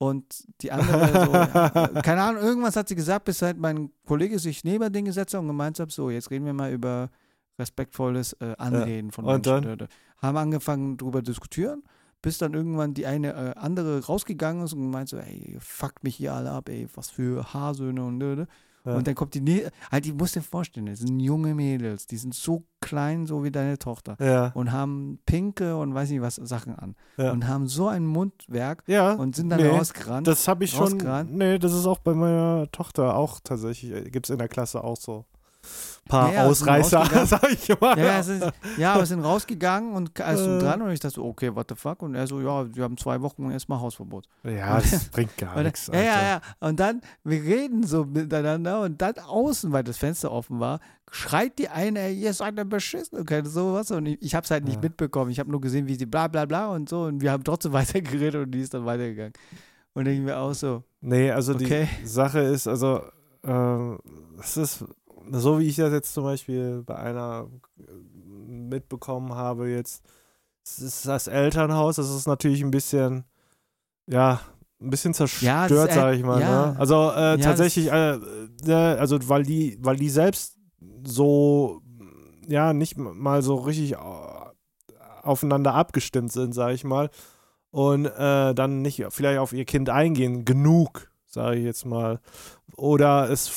Und die andere so, ja, keine Ahnung, irgendwas hat sie gesagt, bis halt mein Kollege sich neben den gesetzt hat und gemeint hat, so, jetzt reden wir mal über respektvolles äh, Anreden von und Menschen. dann? Da, da. Haben angefangen drüber diskutieren, bis dann irgendwann die eine äh, andere rausgegangen ist und gemeint so, ey, fuckt mich hier alle ab, ey, was für Haarsöhne und ne, ne. Ja. Und dann kommt die, Nä- halt, die musst dir vorstellen, das sind junge Mädels, die sind so klein, so wie deine Tochter. Ja. Und haben pinke und weiß nicht was Sachen an. Ja. Und haben so ein Mundwerk Ja, und sind dann nee, rausgerannt. das habe ich schon. rausgerannt. Nee, das ist auch bei meiner Tochter auch tatsächlich. Gibt es in der Klasse auch so paar Ja, ja, Ausreißer, sag ich mal. ja, ist, ja, aber sind rausgegangen und alles Äh. dran und ich dachte so, okay, what the fuck? Und er so, ja, wir haben zwei Wochen erstmal Hausverbot. Ja, das bringt gar Und, nichts. ja, ja, ja. Und dann, wir reden so miteinander und dann außen, weil das Fenster offen war, schreit die eine, ey, ihr seid eine beschissen und keine sowas. Und ich, ich habe es halt nicht Ja. mitbekommen. Ich habe nur gesehen, wie sie bla bla bla und so. Und wir haben trotzdem weitergeredet und die ist dann weitergegangen. Und denken wir auch so, Nee, also Okay. die Sache ist, also, ähm, es ist so, wie ich das jetzt zum Beispiel bei einer äh, mitbekommen habe, jetzt, ist das Elternhaus, das ist natürlich ein bisschen, ja, ein bisschen Ja, zerstört, äh, sage ich mal. ja. Ne? Also äh, das- tatsächlich, äh, äh, also weil die, weil die selbst so, ja, nicht mal so richtig au- aufeinander abgestimmt sind, sage ich mal, und äh, dann nicht vielleicht auf ihr Kind eingehen, genug, sage ich jetzt mal, oder es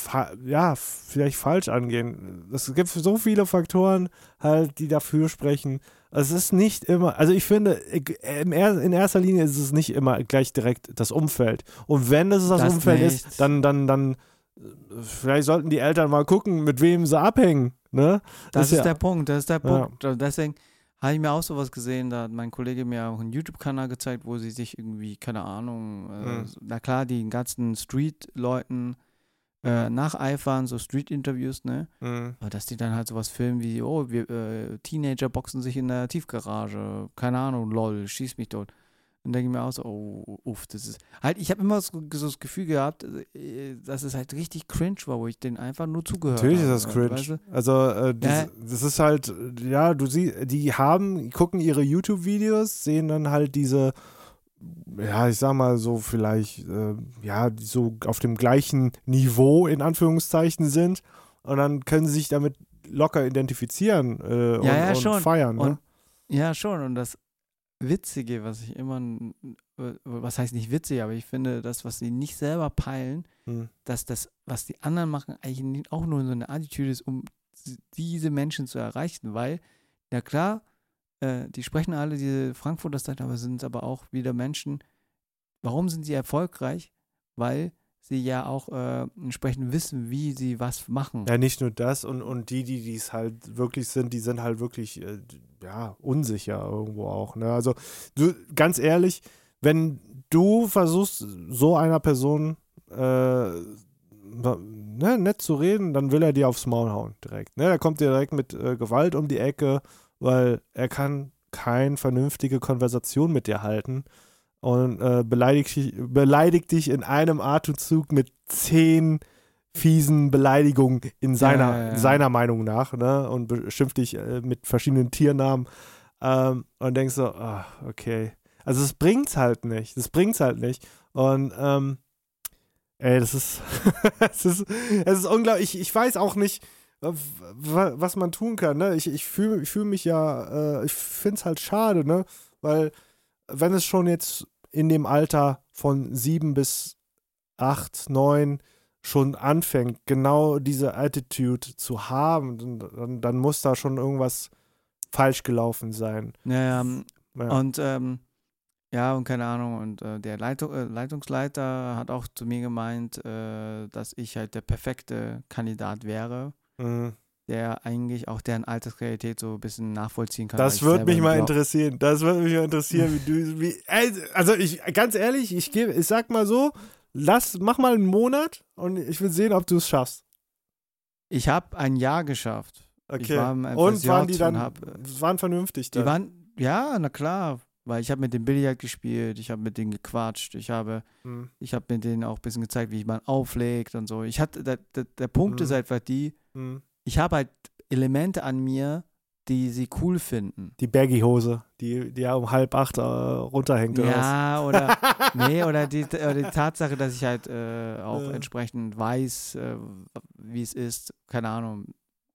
ja vielleicht falsch angehen. Es gibt so viele Faktoren halt, die dafür sprechen. Es ist nicht immer, also ich finde, in erster Linie ist es nicht immer gleich direkt das Umfeld. Und wenn es das, Das Umfeld nicht. ist, dann, dann, dann, äh, vielleicht sollten die Eltern mal gucken, mit wem sie abhängen. Ne? Das Ist ist ja- der Punkt, das ist der Ja. Punkt. Und Deswegen habe ich mir auch sowas gesehen, da hat mein Kollege mir auch einen YouTube-Kanal gezeigt, wo sie sich irgendwie, keine Ahnung, äh, Mhm. na klar, die ganzen Street-Leuten äh, nacheifern, so Street-Interviews, ne? Mhm. Aber dass die dann halt sowas filmen wie, oh, wir, äh, Teenager boxen sich in der Tiefgarage, keine Ahnung, lol, schieß mich dort. Und denke ich mir auch so, oh, uff, das ist. Halt, ich habe immer so, so das Gefühl gehabt, äh, dass es halt richtig cringe war, wo ich denen einfach nur zugehört Natürlich ist habe. das cringe. Weißt du? Also, äh, das, Ja. das ist halt, ja, du siehst, die haben, gucken ihre YouTube-Videos, sehen dann halt diese, ja, ich sag mal so vielleicht, äh, ja, die so auf dem gleichen Niveau in Anführungszeichen sind und dann können sie sich damit locker identifizieren äh, und, ja, und schon. feiern. Ne? Und, ja, schon. Und das Witzige, was ich immer, was heißt nicht witzig, aber ich finde, das, was sie nicht selber peilen, Hm. dass das, was die anderen machen, eigentlich auch nur so eine Attitüde ist, um diese Menschen zu erreichen. Weil, na klar, äh, die sprechen alle diese Frankfurter Style, aber sind aber auch wieder Menschen. Warum sind sie erfolgreich? Weil sie ja auch äh, entsprechend wissen, wie sie was machen. Ja, nicht nur das und, und die, die es halt wirklich sind, die sind halt wirklich, äh, ja, unsicher irgendwo auch. Ne? Also, du, ganz ehrlich, wenn du versuchst, so einer Person äh, ne, nett zu reden, dann will er dir aufs Maul hauen direkt. Ne? Er kommt direkt mit äh, Gewalt um die Ecke, weil er kann keine vernünftige Konversation mit dir halten und äh, beleidigt, beleidigt dich in einem Atemzug mit zehn fiesen Beleidigungen in seiner, ja, ja, ja. seiner Meinung nach ne? und beschimpft dich äh, mit verschiedenen Tiernamen ähm, und denkst so, oh, okay. Also es bringt's halt nicht. Das bringt's halt nicht. Und ähm, ey, das ist, es ist, es ist unglaublich. Ich, ich weiß auch nicht, was man tun kann. Ne? Ich, ich fühle ich fühl mich ja, äh, ich finde es halt schade, ne? Weil wenn es schon jetzt in dem Alter von sieben bis acht, neun schon anfängt, genau diese Attitude zu haben, dann, dann muss da schon irgendwas falsch gelaufen sein. Ja, ja. und ähm, ja, und keine Ahnung, und äh, der Leitung, äh, Leitungsleiter hat auch zu mir gemeint, äh, dass ich halt der perfekte Kandidat wäre. Mhm der eigentlich auch deren Altersrealität so ein bisschen nachvollziehen kann. Das würde mich mal interessieren. Das würde mich mal interessieren, wie du, wie, also ich, ganz ehrlich, ich gebe, ich sag mal so, lass, mach mal einen Monat und ich will sehen, ob du es schaffst. Ich habe ein Jahr geschafft. Okay. und waren die dann, hab, waren vernünftig dann? Die waren, ja, na klar, weil ich habe mit dem Billard gespielt, ich habe mit denen gequatscht, ich habe, hm. ich habe mit denen auch ein bisschen gezeigt, wie man auflegt und so. Ich hatte, der, der, der Punkt hm. ist einfach die, hm ich habe halt Elemente an mir, die sie cool finden. Die Baggy-Hose, die, die ja um halb acht äh, runterhängt. Ja, oder, oder nee, oder die, oder die Tatsache, dass ich halt äh, auch ja. entsprechend weiß, äh, wie es ist, keine Ahnung,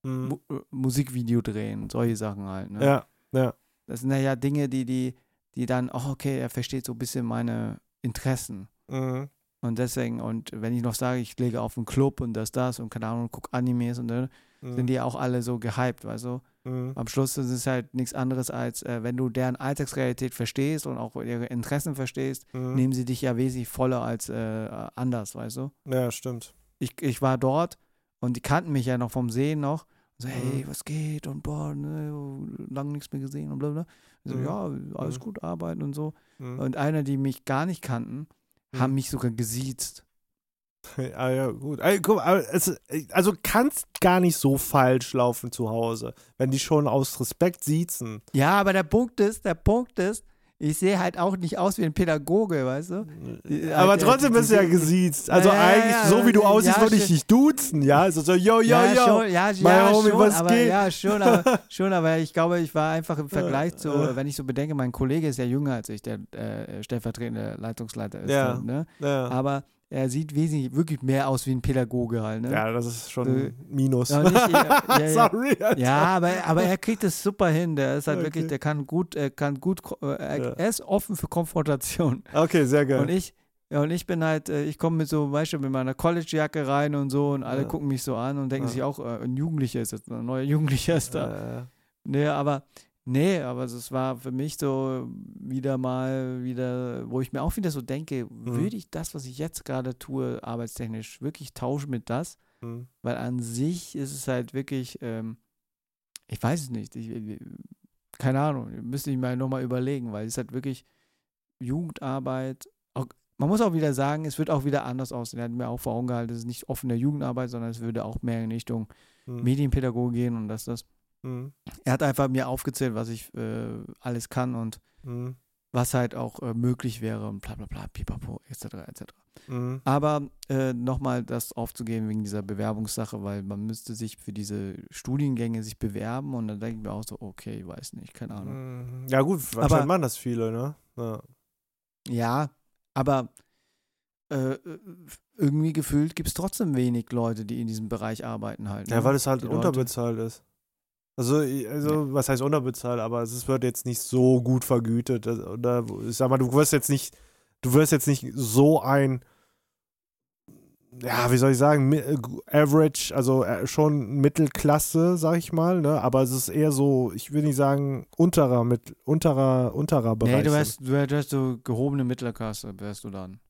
mhm. Mu äh, Musikvideo drehen, solche Sachen halt. Ne? Ja, ja. Das sind ja Dinge, die, die, die dann, oh, okay, er versteht so ein bisschen meine Interessen. Mhm. Und deswegen, und wenn ich noch sage, ich lege auf einen Club und das, das und keine Ahnung, gucke Animes und dann mhm. sind die auch alle so gehypt, weißt du? Mhm. Am Schluss ist es halt nichts anderes als, äh, wenn du deren Alltagsrealität verstehst und auch ihre Interessen verstehst, mhm. nehmen sie dich ja wesentlich voller als äh, anders, weißt du? Ja, stimmt. Ich, ich war dort und die kannten mich ja noch vom Sehen noch. So, hey, mhm. was geht? Und boah, ne, lange nichts mehr gesehen und bla bla. So, mhm. ja, alles mhm. gut, arbeiten und so. Und einer, die mich gar nicht kannten, haben mich sogar gesiezt. Ah ja, gut. Also kann es gar nicht so falsch laufen zu Hause, wenn die schon aus Respekt siezen. Ja, aber der Punkt ist, der Punkt ist, ich sehe halt auch nicht aus wie ein Pädagoge, weißt du? Die, aber halt, trotzdem bist du ja gesiezt. Also ja, eigentlich, ja, so wie du aussiehst, würde ich dich duzen, ja? Also so, yo, yo, ja, yo, schon, ja, ja, Homie, schon, was aber, geht? Ja, schon aber, schon, aber ich glaube, ich war einfach im Vergleich zu, wenn ich so bedenke, mein Kollege ist ja jünger als ich, der äh, stellvertretende Leitungsleiter ist. Ja, dann, ne? ja. Aber er sieht wesentlich wirklich mehr aus wie ein Pädagoge halt. Ne? Ja, das ist schon äh, Minus. Ja, nicht, ja, ja, Sorry. Alter. Ja, aber, aber er kriegt es super hin. Der ist halt okay. wirklich, der kann gut, er kann gut, äh, er, er, ist offen für Konfrontation. Okay, sehr geil. Und ich, ja, und ich bin halt, äh, ich komme mit so, weißt du, mit meiner College-Jacke rein und so und alle gucken mich so an und denken sich auch, ein Jugendlicher ist jetzt, ein neuer Jugendlicher ist da. Ja. Nee, aber Nee, aber es war für mich so wieder mal wieder, wo ich mir auch wieder so denke, mhm. würde ich das, was ich jetzt gerade tue, arbeitstechnisch, wirklich tauschen mit das? Mhm. Weil an sich ist es halt wirklich, ähm, ich weiß es nicht, ich, keine Ahnung, müsste ich mal nochmal überlegen, weil es ist halt wirklich Jugendarbeit, auch, man muss auch wieder sagen, es wird auch wieder anders aussehen. Er hat mir auch vor Augen gehalten, es ist nicht offene Jugendarbeit, sondern es würde auch mehr in Richtung mhm. Medienpädagogik gehen und dass das Mhm. Er hat einfach mir aufgezählt, was ich äh, alles kann und mhm. was halt auch äh, möglich wäre und bla bla bla, pipapo, etc. etc. Mhm. Aber äh, nochmal das aufzugeben wegen dieser Bewerbungssache, weil man müsste sich für diese Studiengänge sich bewerben und dann denke ich mir auch so, okay, ich weiß nicht, keine Ahnung. Mhm. Ja gut, wahrscheinlich machen das viele, ne? Ja, ja aber äh, irgendwie gefühlt gibt es trotzdem wenig Leute, die in diesem Bereich arbeiten halt. Ne? Ja, weil es halt die unterbezahlt Leute. ist. Also, also was heißt unterbezahlt, aber es wird jetzt nicht so gut vergütet. Oder ich sag mal, du wirst jetzt nicht, du wirst jetzt nicht so ein ja, wie soll ich sagen, äh, average, also äh, schon Mittelklasse, sag ich mal, ne? Aber es ist eher so, ich will nicht sagen, unterer, mit, unterer, unterer Bereich. Nee, du wärst, du wärst so gehobene Mittelklasse, wärst du dann.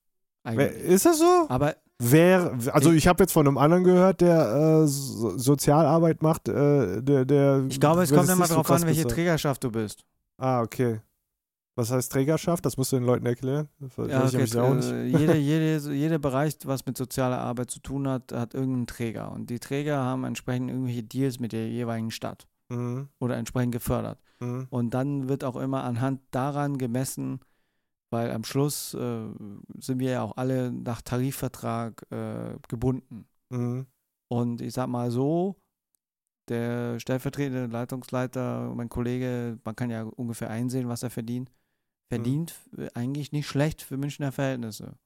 Eigentlich. Ist das so? Aber Wer, also ich habe jetzt von einem anderen gehört, der äh, so Sozialarbeit macht, äh, der, der. ich glaube, es kommt immer so darauf krass an, welche bezahlt. Trägerschaft du bist. Ah, okay. Was heißt Trägerschaft? Das musst du den Leuten erklären. Ja, okay, äh, jede, jede, jeder Bereich, was mit sozialer Arbeit zu tun hat, hat irgendeinen Träger. Und die Träger haben entsprechend irgendwelche Deals mit der jeweiligen Stadt Mhm. oder entsprechend gefördert. Mhm. Und dann wird auch immer anhand daran gemessen, weil am Schluss äh, sind wir ja auch alle nach Tarifvertrag äh, gebunden. Mhm. Und ich sag mal so, der stellvertretende Leitungsleiter, mein Kollege, man kann ja ungefähr einsehen, was er verdient, verdient äh, eigentlich nicht schlecht für Münchner Verhältnisse.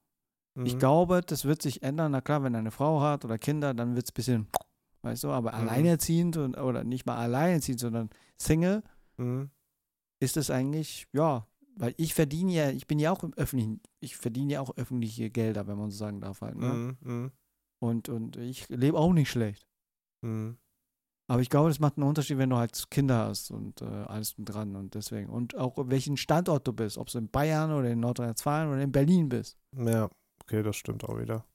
Ich Mhm. glaube, das wird sich ändern. Na klar, wenn er eine Frau hat oder Kinder, dann wird es ein bisschen, weißt du, aber Mhm. alleinerziehend und, oder nicht mal alleinerziehend, sondern Single, Mhm. ist es eigentlich, ja, weil ich verdiene ja, ich bin ja auch im öffentlichen, ich verdiene ja auch öffentliche Gelder, wenn man so sagen darf halt. Ne? Mhm. Mhm. Und, und ich lebe auch nicht schlecht. Mhm. Aber ich glaube, das macht einen Unterschied, wenn du halt Kinder hast und äh, alles dran und deswegen. Und auch welchen Standort du bist, ob du in Bayern oder in Nordrhein-Westfalen oder in Berlin bist. Ja, okay, das stimmt auch wieder.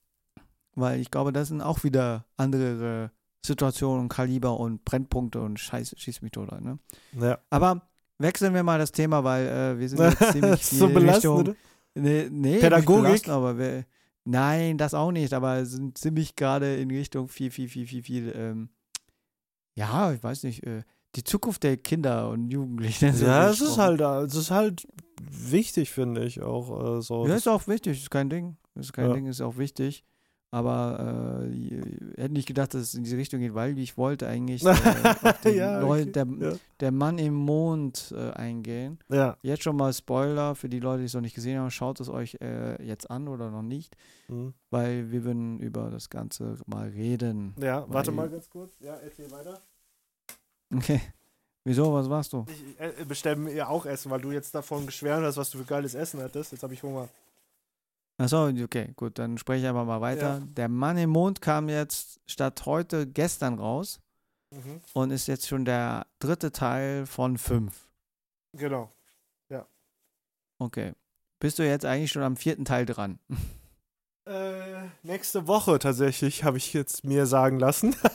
Weil ich glaube, das sind auch wieder andere Situationen, Kaliber und Brennpunkte und Scheiße, schieß mich tot an. Ne? Ja. Aber wechseln wir mal das Thema, weil äh, wir sind jetzt ziemlich so belastend, Richtung. Nee, nee Pädagogik? Aber wir, nein, das auch nicht, aber sind ziemlich gerade in Richtung viel, viel, viel, viel, viel, ähm, ja, ich weiß nicht, äh, die Zukunft der Kinder und Jugendlichen. so Ja, es ist halt, äh, es ist halt wichtig, finde ich auch äh, so. Ja, ist auch wichtig, ist kein Ding. Ist kein Ja. Ding, ist auch wichtig. Aber äh, ich hätte nicht gedacht, dass es in diese Richtung geht, weil ich wollte eigentlich äh, auf den Ja, okay, der, ja. der Mann im Mond äh, eingehen. ja. Jetzt schon mal Spoiler für die Leute, die es noch nicht gesehen haben, schaut es euch äh, jetzt an oder noch nicht, Mhm. weil wir würden über das Ganze mal reden. Ja, warte mal ganz kurz. Ja, erzähl weiter. Okay. Wieso, was warst du? Ich äh, bestelle mir auch Essen, weil du jetzt davon geschwärmt hast, was du für geiles Essen hattest. Jetzt habe ich Hunger. Achso, okay, gut, dann spreche ich einfach mal weiter. Ja. Der Mann im Mond kam jetzt statt heute gestern raus Mhm. und ist jetzt schon der dritte Teil von fünf. Genau. Okay. Bist du jetzt eigentlich schon am vierten Teil dran? Äh, nächste Woche tatsächlich, habe ich jetzt mir sagen lassen.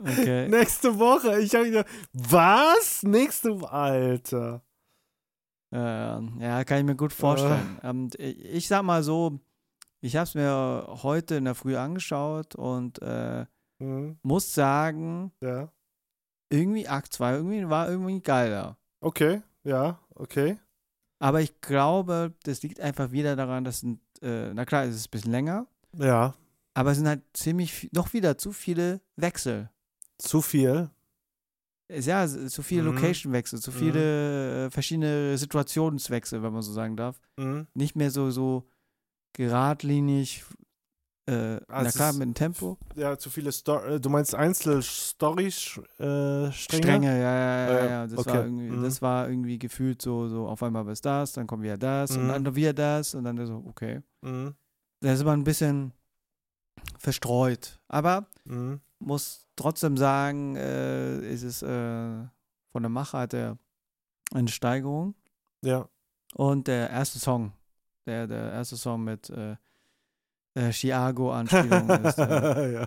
Okay. nächste Woche. Ich habe gedacht, was? Nächste Woche? Alter. Äh, ja, kann ich mir gut vorstellen. Ähm, ich sag mal so, ich habe es mir heute in der Früh angeschaut und äh, Mhm. muss sagen, Ja. irgendwie Akt 2 irgendwie war irgendwie geiler. Okay. Ja, okay. Aber ich glaube, das liegt einfach wieder daran, dass, sind, äh, na klar, es ist ein bisschen länger, Ja. aber es sind halt ziemlich, noch wieder zu viele Wechsel. Zu viel. Ja, zu viele Mhm. Location-Wechsel, zu Mhm. viele äh, verschiedene Situationswechsel, wenn man so sagen darf. Mhm. Nicht mehr so, so geradlinig, äh, na Also klar, es- mit dem Tempo. Ja, zu viele Story. Du meinst Einzel-Stories äh, Stränge? Strenge, ja, ja, ja, Ja, ja. Das, okay. war irgendwie, Mhm. das war irgendwie gefühlt so, so auf einmal was das, dann kommt wieder das und Mhm. dann wieder das und dann so, okay. Mhm. Da ist man ein bisschen verstreut. Aber Mhm. muss trotzdem sagen, äh, ist es äh, von der Machart her eine Steigerung. Ja. Und der erste Song, der, der erste Song mit äh, äh, Chiago-Anspielung ist, äh, ja.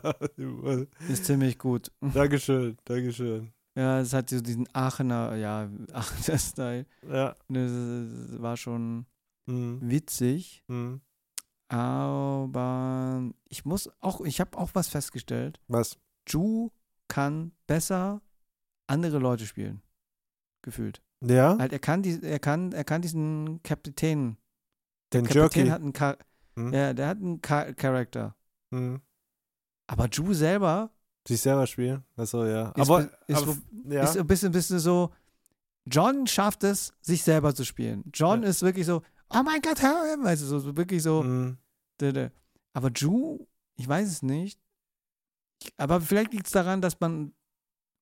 ist ziemlich gut. Dankeschön, Dankeschön. Ja, es hat so diesen Aachener, ja, Aachener Style. Ja. Das, das war schon Mhm. witzig. Mhm. Aber ich muss auch, ich habe auch was festgestellt. Was? Ju kann besser andere Leute spielen. Gefühlt. Ja? Halt, er kann, die, er kann, er kann diesen Kapitän. Den Kapitän Jerky. hat einen Char Hm? ja, der hat einen Char Charakter. Mhm. Aber Ju selber Sich selber spielen? Achso, ja. ist, aber, ist, aber ja. ist ein bisschen, bisschen so. John schafft es, sich selber zu spielen. John Ja. ist wirklich so, oh mein Gott, hör him, weißt du, so, so wirklich so. Mhm. Aber Ju, ich weiß es nicht. Aber vielleicht liegt es daran, dass man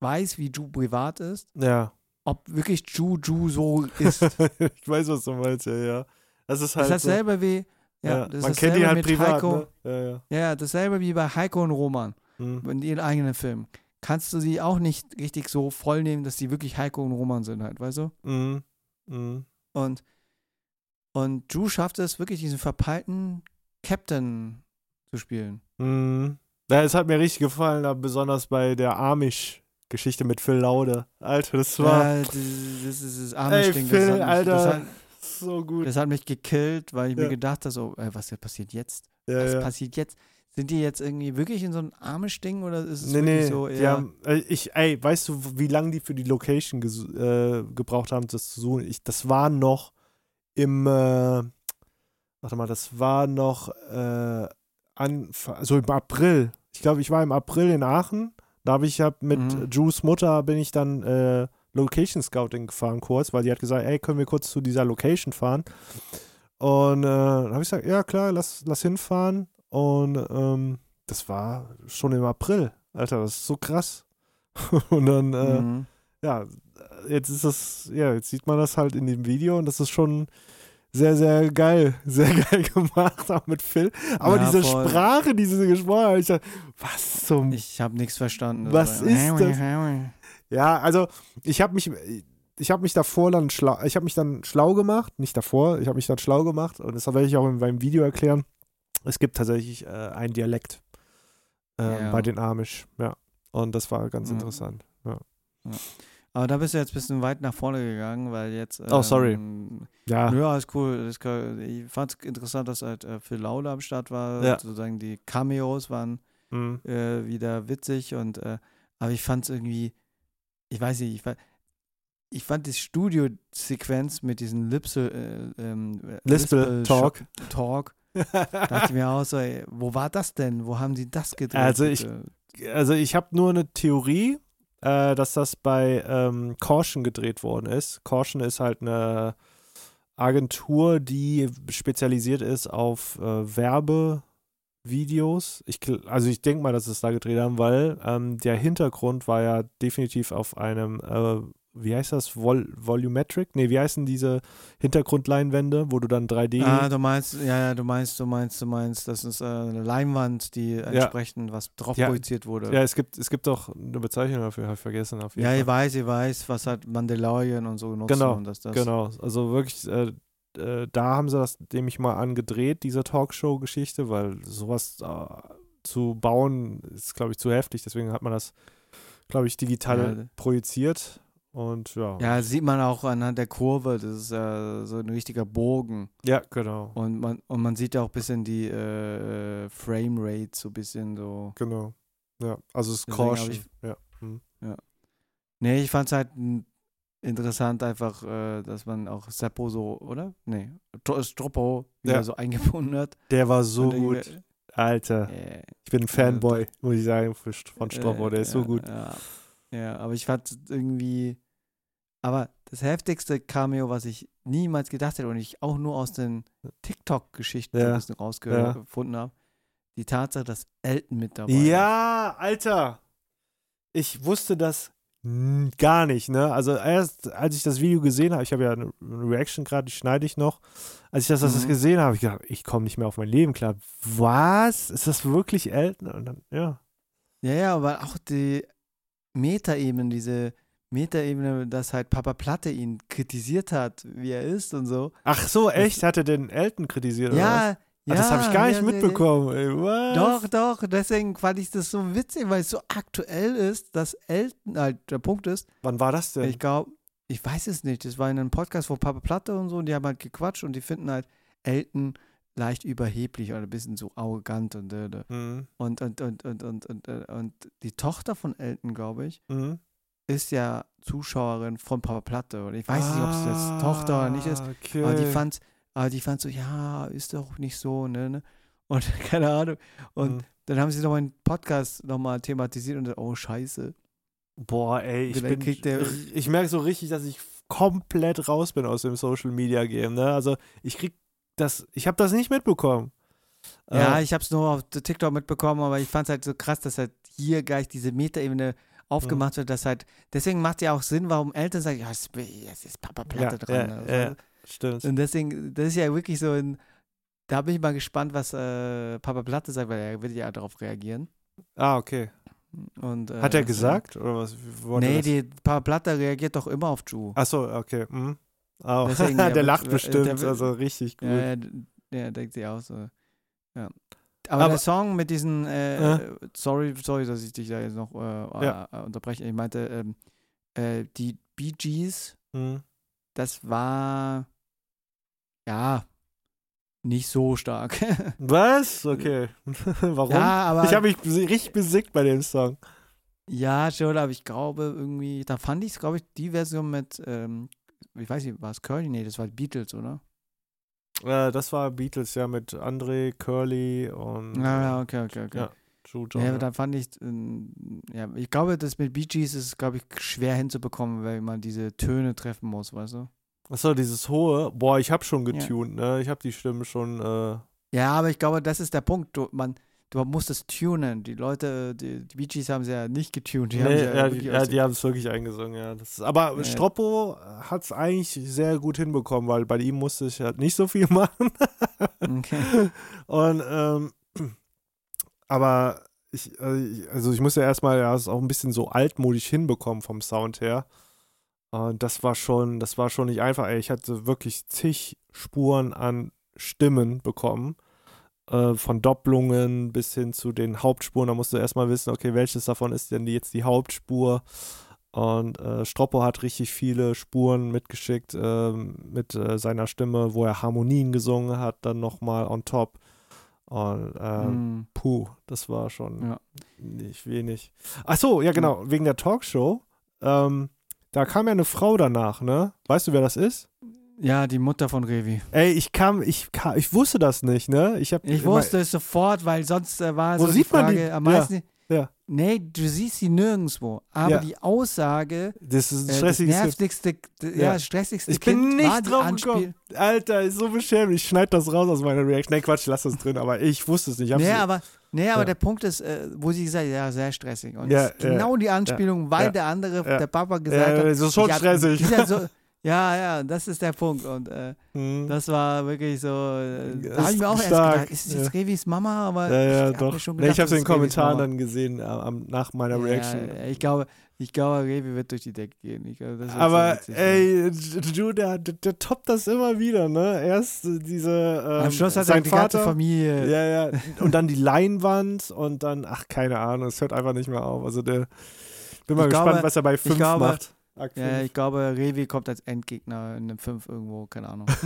weiß, wie Ju privat ist. Ja. Ob wirklich Ju Ju so ist. ich weiß, was du meinst, ja, ja. Das ist Das halt ist dasselbe wie, Ja, das Man ist kennt ihn dasselbe halt privat. Heiko. Ne? Ja, ja. Ja, ja, dasselbe wie bei Heiko und Roman Mhm. in ihren eigenen Filmen. Kannst du sie auch nicht richtig so voll nehmen, dass sie wirklich Heiko und Roman sind halt, weißt du? Mhm. Mhm. Und, und Drew schafft es wirklich, diesen verpeilten Captain zu spielen. Mhm. Ja, es hat mir richtig gefallen, besonders bei der Amish-Geschichte mit Phil Laude. Alter, das war Ja, das, das ist das Ey, Amish-Ding. Phil, das, mich- Alter. das, hat, so gut. das hat mich gekillt, weil ich Ja. mir gedacht habe, so, ey, was passiert jetzt? Ja, was ja. passiert jetzt? Sind die jetzt irgendwie wirklich in so ein Amish-Ding oder ist es Nee, nee, so eher... haben, äh, ich, ey, weißt du, wie lange die für die Location äh, gebraucht haben, das zu suchen? Ich, das war noch im, äh, warte mal, das war noch äh, an, so im April. Ich glaube, ich war im April in Aachen. Da habe ich hab mit Mhm. Drews Mutter bin ich dann äh, Location Scouting gefahren kurz, weil die hat gesagt, ey, können wir kurz zu dieser Location fahren? Und äh, dann habe ich gesagt, ja klar, lass, lass hinfahren. Und ähm, das war schon im April. Alter, das ist so krass. Und dann, äh, Mhm. ja, jetzt ist das, ja, jetzt sieht man das halt in dem Video und das ist schon sehr, sehr geil. Sehr geil gemacht, auch mit Phil. Aber Ja, diese voll. Sprache, die sie gesprochen haben, ich dachte, was zum. Ich habe nichts verstanden. Was So, ist das? Ja, Ja, also ich habe mich, ich habe mich davor dann schlau, ich habe mich dann schlau gemacht, nicht davor, ich habe mich dann schlau gemacht und das werde ich auch in meinem Video erklären. Es gibt tatsächlich äh, einen Dialekt äh, Ja. bei den Amish, ja. Und das war ganz Ja. interessant. Ja. Aber da bist du jetzt ein bisschen weit nach vorne gegangen, weil jetzt. Oh, sorry. ähm, Ja, Ja, ist cool. Ich fand es interessant, dass halt äh, Phil Laude am Start war. Ja. Sozusagen die Cameos waren mhm. äh, wieder witzig und äh, aber ich fand es irgendwie, ich weiß nicht, ich fand, ich fand die Studio-Sequenz mit diesem Lipsel, äh, ähm, äh, Lispel-Talk. Talk, dachte ich mir auch so, ey, wo war das denn? Wo haben die das gedreht? Also ich- also ich habe nur eine Theorie, äh, dass das bei ähm, Caution gedreht worden ist. Caution ist halt eine Agentur, die spezialisiert ist auf äh, Werbevideos. Ich, also ich denke mal, dass sie es da gedreht haben, weil ähm, der Hintergrund war ja definitiv auf einem, äh, wie heißt das, Vol Volumetric? Nee, wie heißen diese Hintergrundleinwände, wo du dann 3D... Ah, du meinst, ja, ja, du meinst, du meinst, du meinst, das ist äh, eine Leinwand, die entsprechend was drauf Ja. projiziert wurde. ja, es gibt, es gibt doch eine Bezeichnung dafür, habe ich vergessen. Auf jeden Ja, Fall. ich weiß, ich weiß, was hat Mandalorian und so nutzen Genau, und dass das Genau, also wirklich, äh, äh, da haben sie das nämlich mal angedreht, diese Talkshow-Geschichte, weil sowas äh, zu bauen ist, glaube ich, zu heftig. Deswegen hat man das, glaube ich, digital Ja. projiziert. Und ja. Ja, sieht man auch anhand der Kurve, das ist äh, so ein richtiger Bogen. Ja, genau. Und man, und man sieht ja auch ein bisschen die äh, Framerate, so ein bisschen so. Genau. Ja, also es ist Caution. ich- Ja. hm. Nee, ich fand es halt interessant, einfach, äh, dass man auch Seppo so, oder? Nee, Tro- Stroppo wieder Ja. so eingebunden hat. Der war so Und gut. Alter, Äh, ich bin ein Fanboy, muss ich sagen, von Stroppo. Der ist so ja, gut. Ja, ja aber ich fand irgendwie. Aber das heftigste Cameo, was ich niemals gedacht hätte und ich auch nur aus den TikTok-Geschichten Ja, ein bisschen rausgefunden habe, die Tatsache, dass Elton mit dabei Ja, Alter. Ich wusste das gar nicht, ne? Also erst, als ich das Video gesehen habe, ich habe ja eine Reaction gerade, die schneide ich noch. Als ich das, das Mhm. gesehen habe, ich gedacht, ich komme nicht mehr auf mein Leben klar. Was? Ist das wirklich Elton? Und dann, ja. ist. Ja, ja, aber auch die Metaebene, diese Metaebene, dass halt Papa Platte ihn kritisiert hat, wie er ist und so. Ach so, echt? Hat er den Elton kritisiert? oder was? Ja, Ach, ja. das habe ich gar nicht ja, ja, mitbekommen. Ey, was? Doch, doch, deswegen fand ich das so witzig, weil es so aktuell ist, dass Elton, halt, der Punkt ist, Wann war das denn? ich glaube, ich weiß es nicht, das war in einem Podcast von Papa Platte und so, und die haben halt gequatscht und die finden halt Elton leicht überheblich oder ein bisschen so arrogant und äh. Mhm. und und und und und und, äh, und die Tochter von Elton, glaube ich, Mhm. Ist ja Zuschauerin von Papa Platte und ich weiß nicht, ob es jetzt Ah, Tochter oder nicht ist, Okay. aber die fand, aber die fand so, ja, ist doch nicht so, ne, ne? Und keine Ahnung. Und Mhm. dann haben sie nochmal einen Podcast nochmal thematisiert und oh, scheiße. Boah, ey, ich bin, der- ich merke so richtig, dass ich komplett raus bin aus dem Social Media Game, ne? Also, ich krieg das, ich habe das nicht mitbekommen. Ja, Äh, ich habe es nur auf TikTok mitbekommen, aber ich fand es halt so krass, dass halt hier gleich diese Metaebene aufgemacht wird, dass halt, deswegen macht ja auch Sinn, warum Eltern sagen, ja, es es ist Papa Platte Ja, dran. ja, also. ja. stimmt. Und deswegen, das ist ja wirklich so ein, da bin ich mal gespannt, was äh, Papa Platte sagt, weil er wird ja darauf reagieren. Ah, okay. Und, äh, Hat er gesagt? Oder was? Nee, die Papa Platte reagiert doch immer auf Ju. Achso, okay. Mhm. Oh. Deswegen, der der lacht der bestimmt, wird- also richtig gut. Ja, ja, ja, denkt sie auch so. Ja. Aber, Aber- der Song mit diesen, äh, Äh? sorry, sorry, dass ich dich da jetzt noch äh, Ja. äh, unterbreche. Ich meinte, ähm, äh, die Bee Gees, Mhm. das war ja nicht so stark. Was? Okay. Warum? ja, aber ich habe mich richtig besickt bei dem Song. ja schon, aber ich glaube irgendwie, da fand ich es, glaube ich, die Version mit, ähm, ich weiß nicht, war es Curly? Nee, das war Beatles, oder? Äh, das war Beatles, ja, mit André, Curly und Ja, ja, okay, okay, okay. Ja, True John. Ja, ja. da fand ich, ähm, ja, ich glaube, das mit Bee Gees ist, glaube ich, schwer hinzubekommen, weil man diese Töne treffen muss, weißt du? Achso, dieses hohe. Boah, ich habe schon Ja. getuned, ne? Ich habe die Stimmen schon. Äh, Ja, aber ich glaube, das ist der Punkt. Du, man, du musst es tunen. Die Leute, die, die Bee Gees haben sie ja nicht getuned. Die haben nee, sie ja, die, wirklich ja, die haben es wirklich eingesungen, ja. Ist, aber Ja. Stroppo hat es eigentlich sehr gut hinbekommen, weil bei ihm musste ich halt nicht so viel machen. okay. Und ähm, aber ich, also ich- also ich muss ja erstmal ja, es auch ein bisschen so altmodisch hinbekommen vom Sound her. Und das war schon, das war schon nicht einfach. Ey, ich hatte wirklich zig Spuren an Stimmen bekommen. Äh, von Doppelungen bis hin zu den Hauptspuren. Da musst du erstmal wissen, okay, welches davon ist denn jetzt die Hauptspur? Und äh, Stroppo hat richtig viele Spuren mitgeschickt ähm, mit äh, seiner Stimme, wo er Harmonien gesungen hat, dann nochmal on top. Und ähm, Hm. puh, das war schon Ja. nicht wenig. Ach so, ja genau, wegen der Talkshow. Ähm, da kam ja eine Frau danach, ne? Weißt du, wer das ist? Ja, die Mutter von Revi. Ey, ich kam, ich kam, ich wusste das nicht, ne? Ich, hab, Ich wusste es sofort, weil sonst äh, war Wo so sieht die man Frage die? am Ja, meisten. ja. Nee, du siehst sie nirgendwo. Aber Ja. die Aussage, Das ist ein äh, das stressiges nervigste, Ja. ja, stressigste Ich bin kind nicht drauf gekommen. Alter, ist so beschämt. Ich schneide das raus aus meiner Reaction. Nee, Quatsch, lass das drin, aber ich wusste es nicht. Nee, aber, nee, aber Ja. der Punkt ist, äh, wo sie gesagt hat, ja, sehr stressig. Und Ja, genau die Anspielung, weil ja, der andere, ja. der Papa gesagt Ja, hat. das ist schon stressig. so, ja, ja, das ist der Punkt. Und äh, Hm. das war wirklich so, äh, Das da habe ich mir auch ist erst stark, gedacht, ist es jetzt Revis Mama? Aber ja, ja, ich doch. schon nee, gedacht, ich habe es in das den Kommentaren dann gesehen, äh, am, nach meiner Reaction. Ja, ich glaube, ich glaube, Revi wird durch die Decke gehen. Glaube, das Aber so ey, du, der, der, toppt das immer wieder, ne? Erst diese ähm, Am Schluss hat er sein die ganze Vater, Familie. ja, ja, und dann die Leinwand und dann, ach, keine Ahnung, es hört einfach nicht mehr auf. Also der, bin mal Ich gespannt, glaube- was er bei 5 glaube- macht. Akt Ja, ich glaube, Revi kommt als Endgegner in einem 5 irgendwo, keine Ahnung.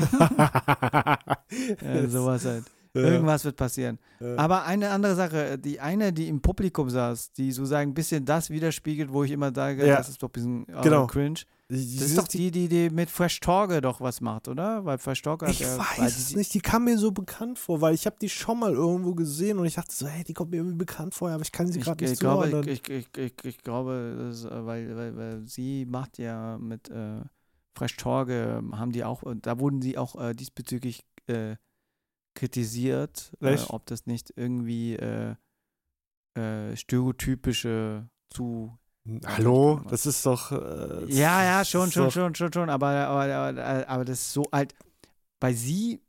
Ja, sowas halt. Irgendwas wird passieren. Aber eine andere Sache, die eine, die im Publikum saß, die sozusagen ein bisschen das widerspiegelt, wo ich immer sage, Ja. das ist doch ein bisschen äh, Genau. cringe. Die- Das ist doch die, die, die mit Fresh Torge doch was macht, oder? Weil Fresh Torge hat Ich ja, weiß es nicht, die kam mir so bekannt vor, weil ich habe die schon mal irgendwo gesehen und ich dachte so, hey, die kommt mir irgendwie bekannt vor, aber ich kann sie Ich, gerade ich, nicht glaube, zuordnen. ich, ich, ich, ich, ich glaube, das, ist, äh, weil, weil, weil sie macht ja mit äh, Fresh Torge, ähm, haben die auch, da wurden sie auch äh, diesbezüglich äh, kritisiert, äh, ob das nicht irgendwie äh, stereotypische zu Hallo, das ist doch. Äh, Ja, ja, schon, schon, schon, schon, schon, aber, aber, aber, aber das ist so alt. Bei sie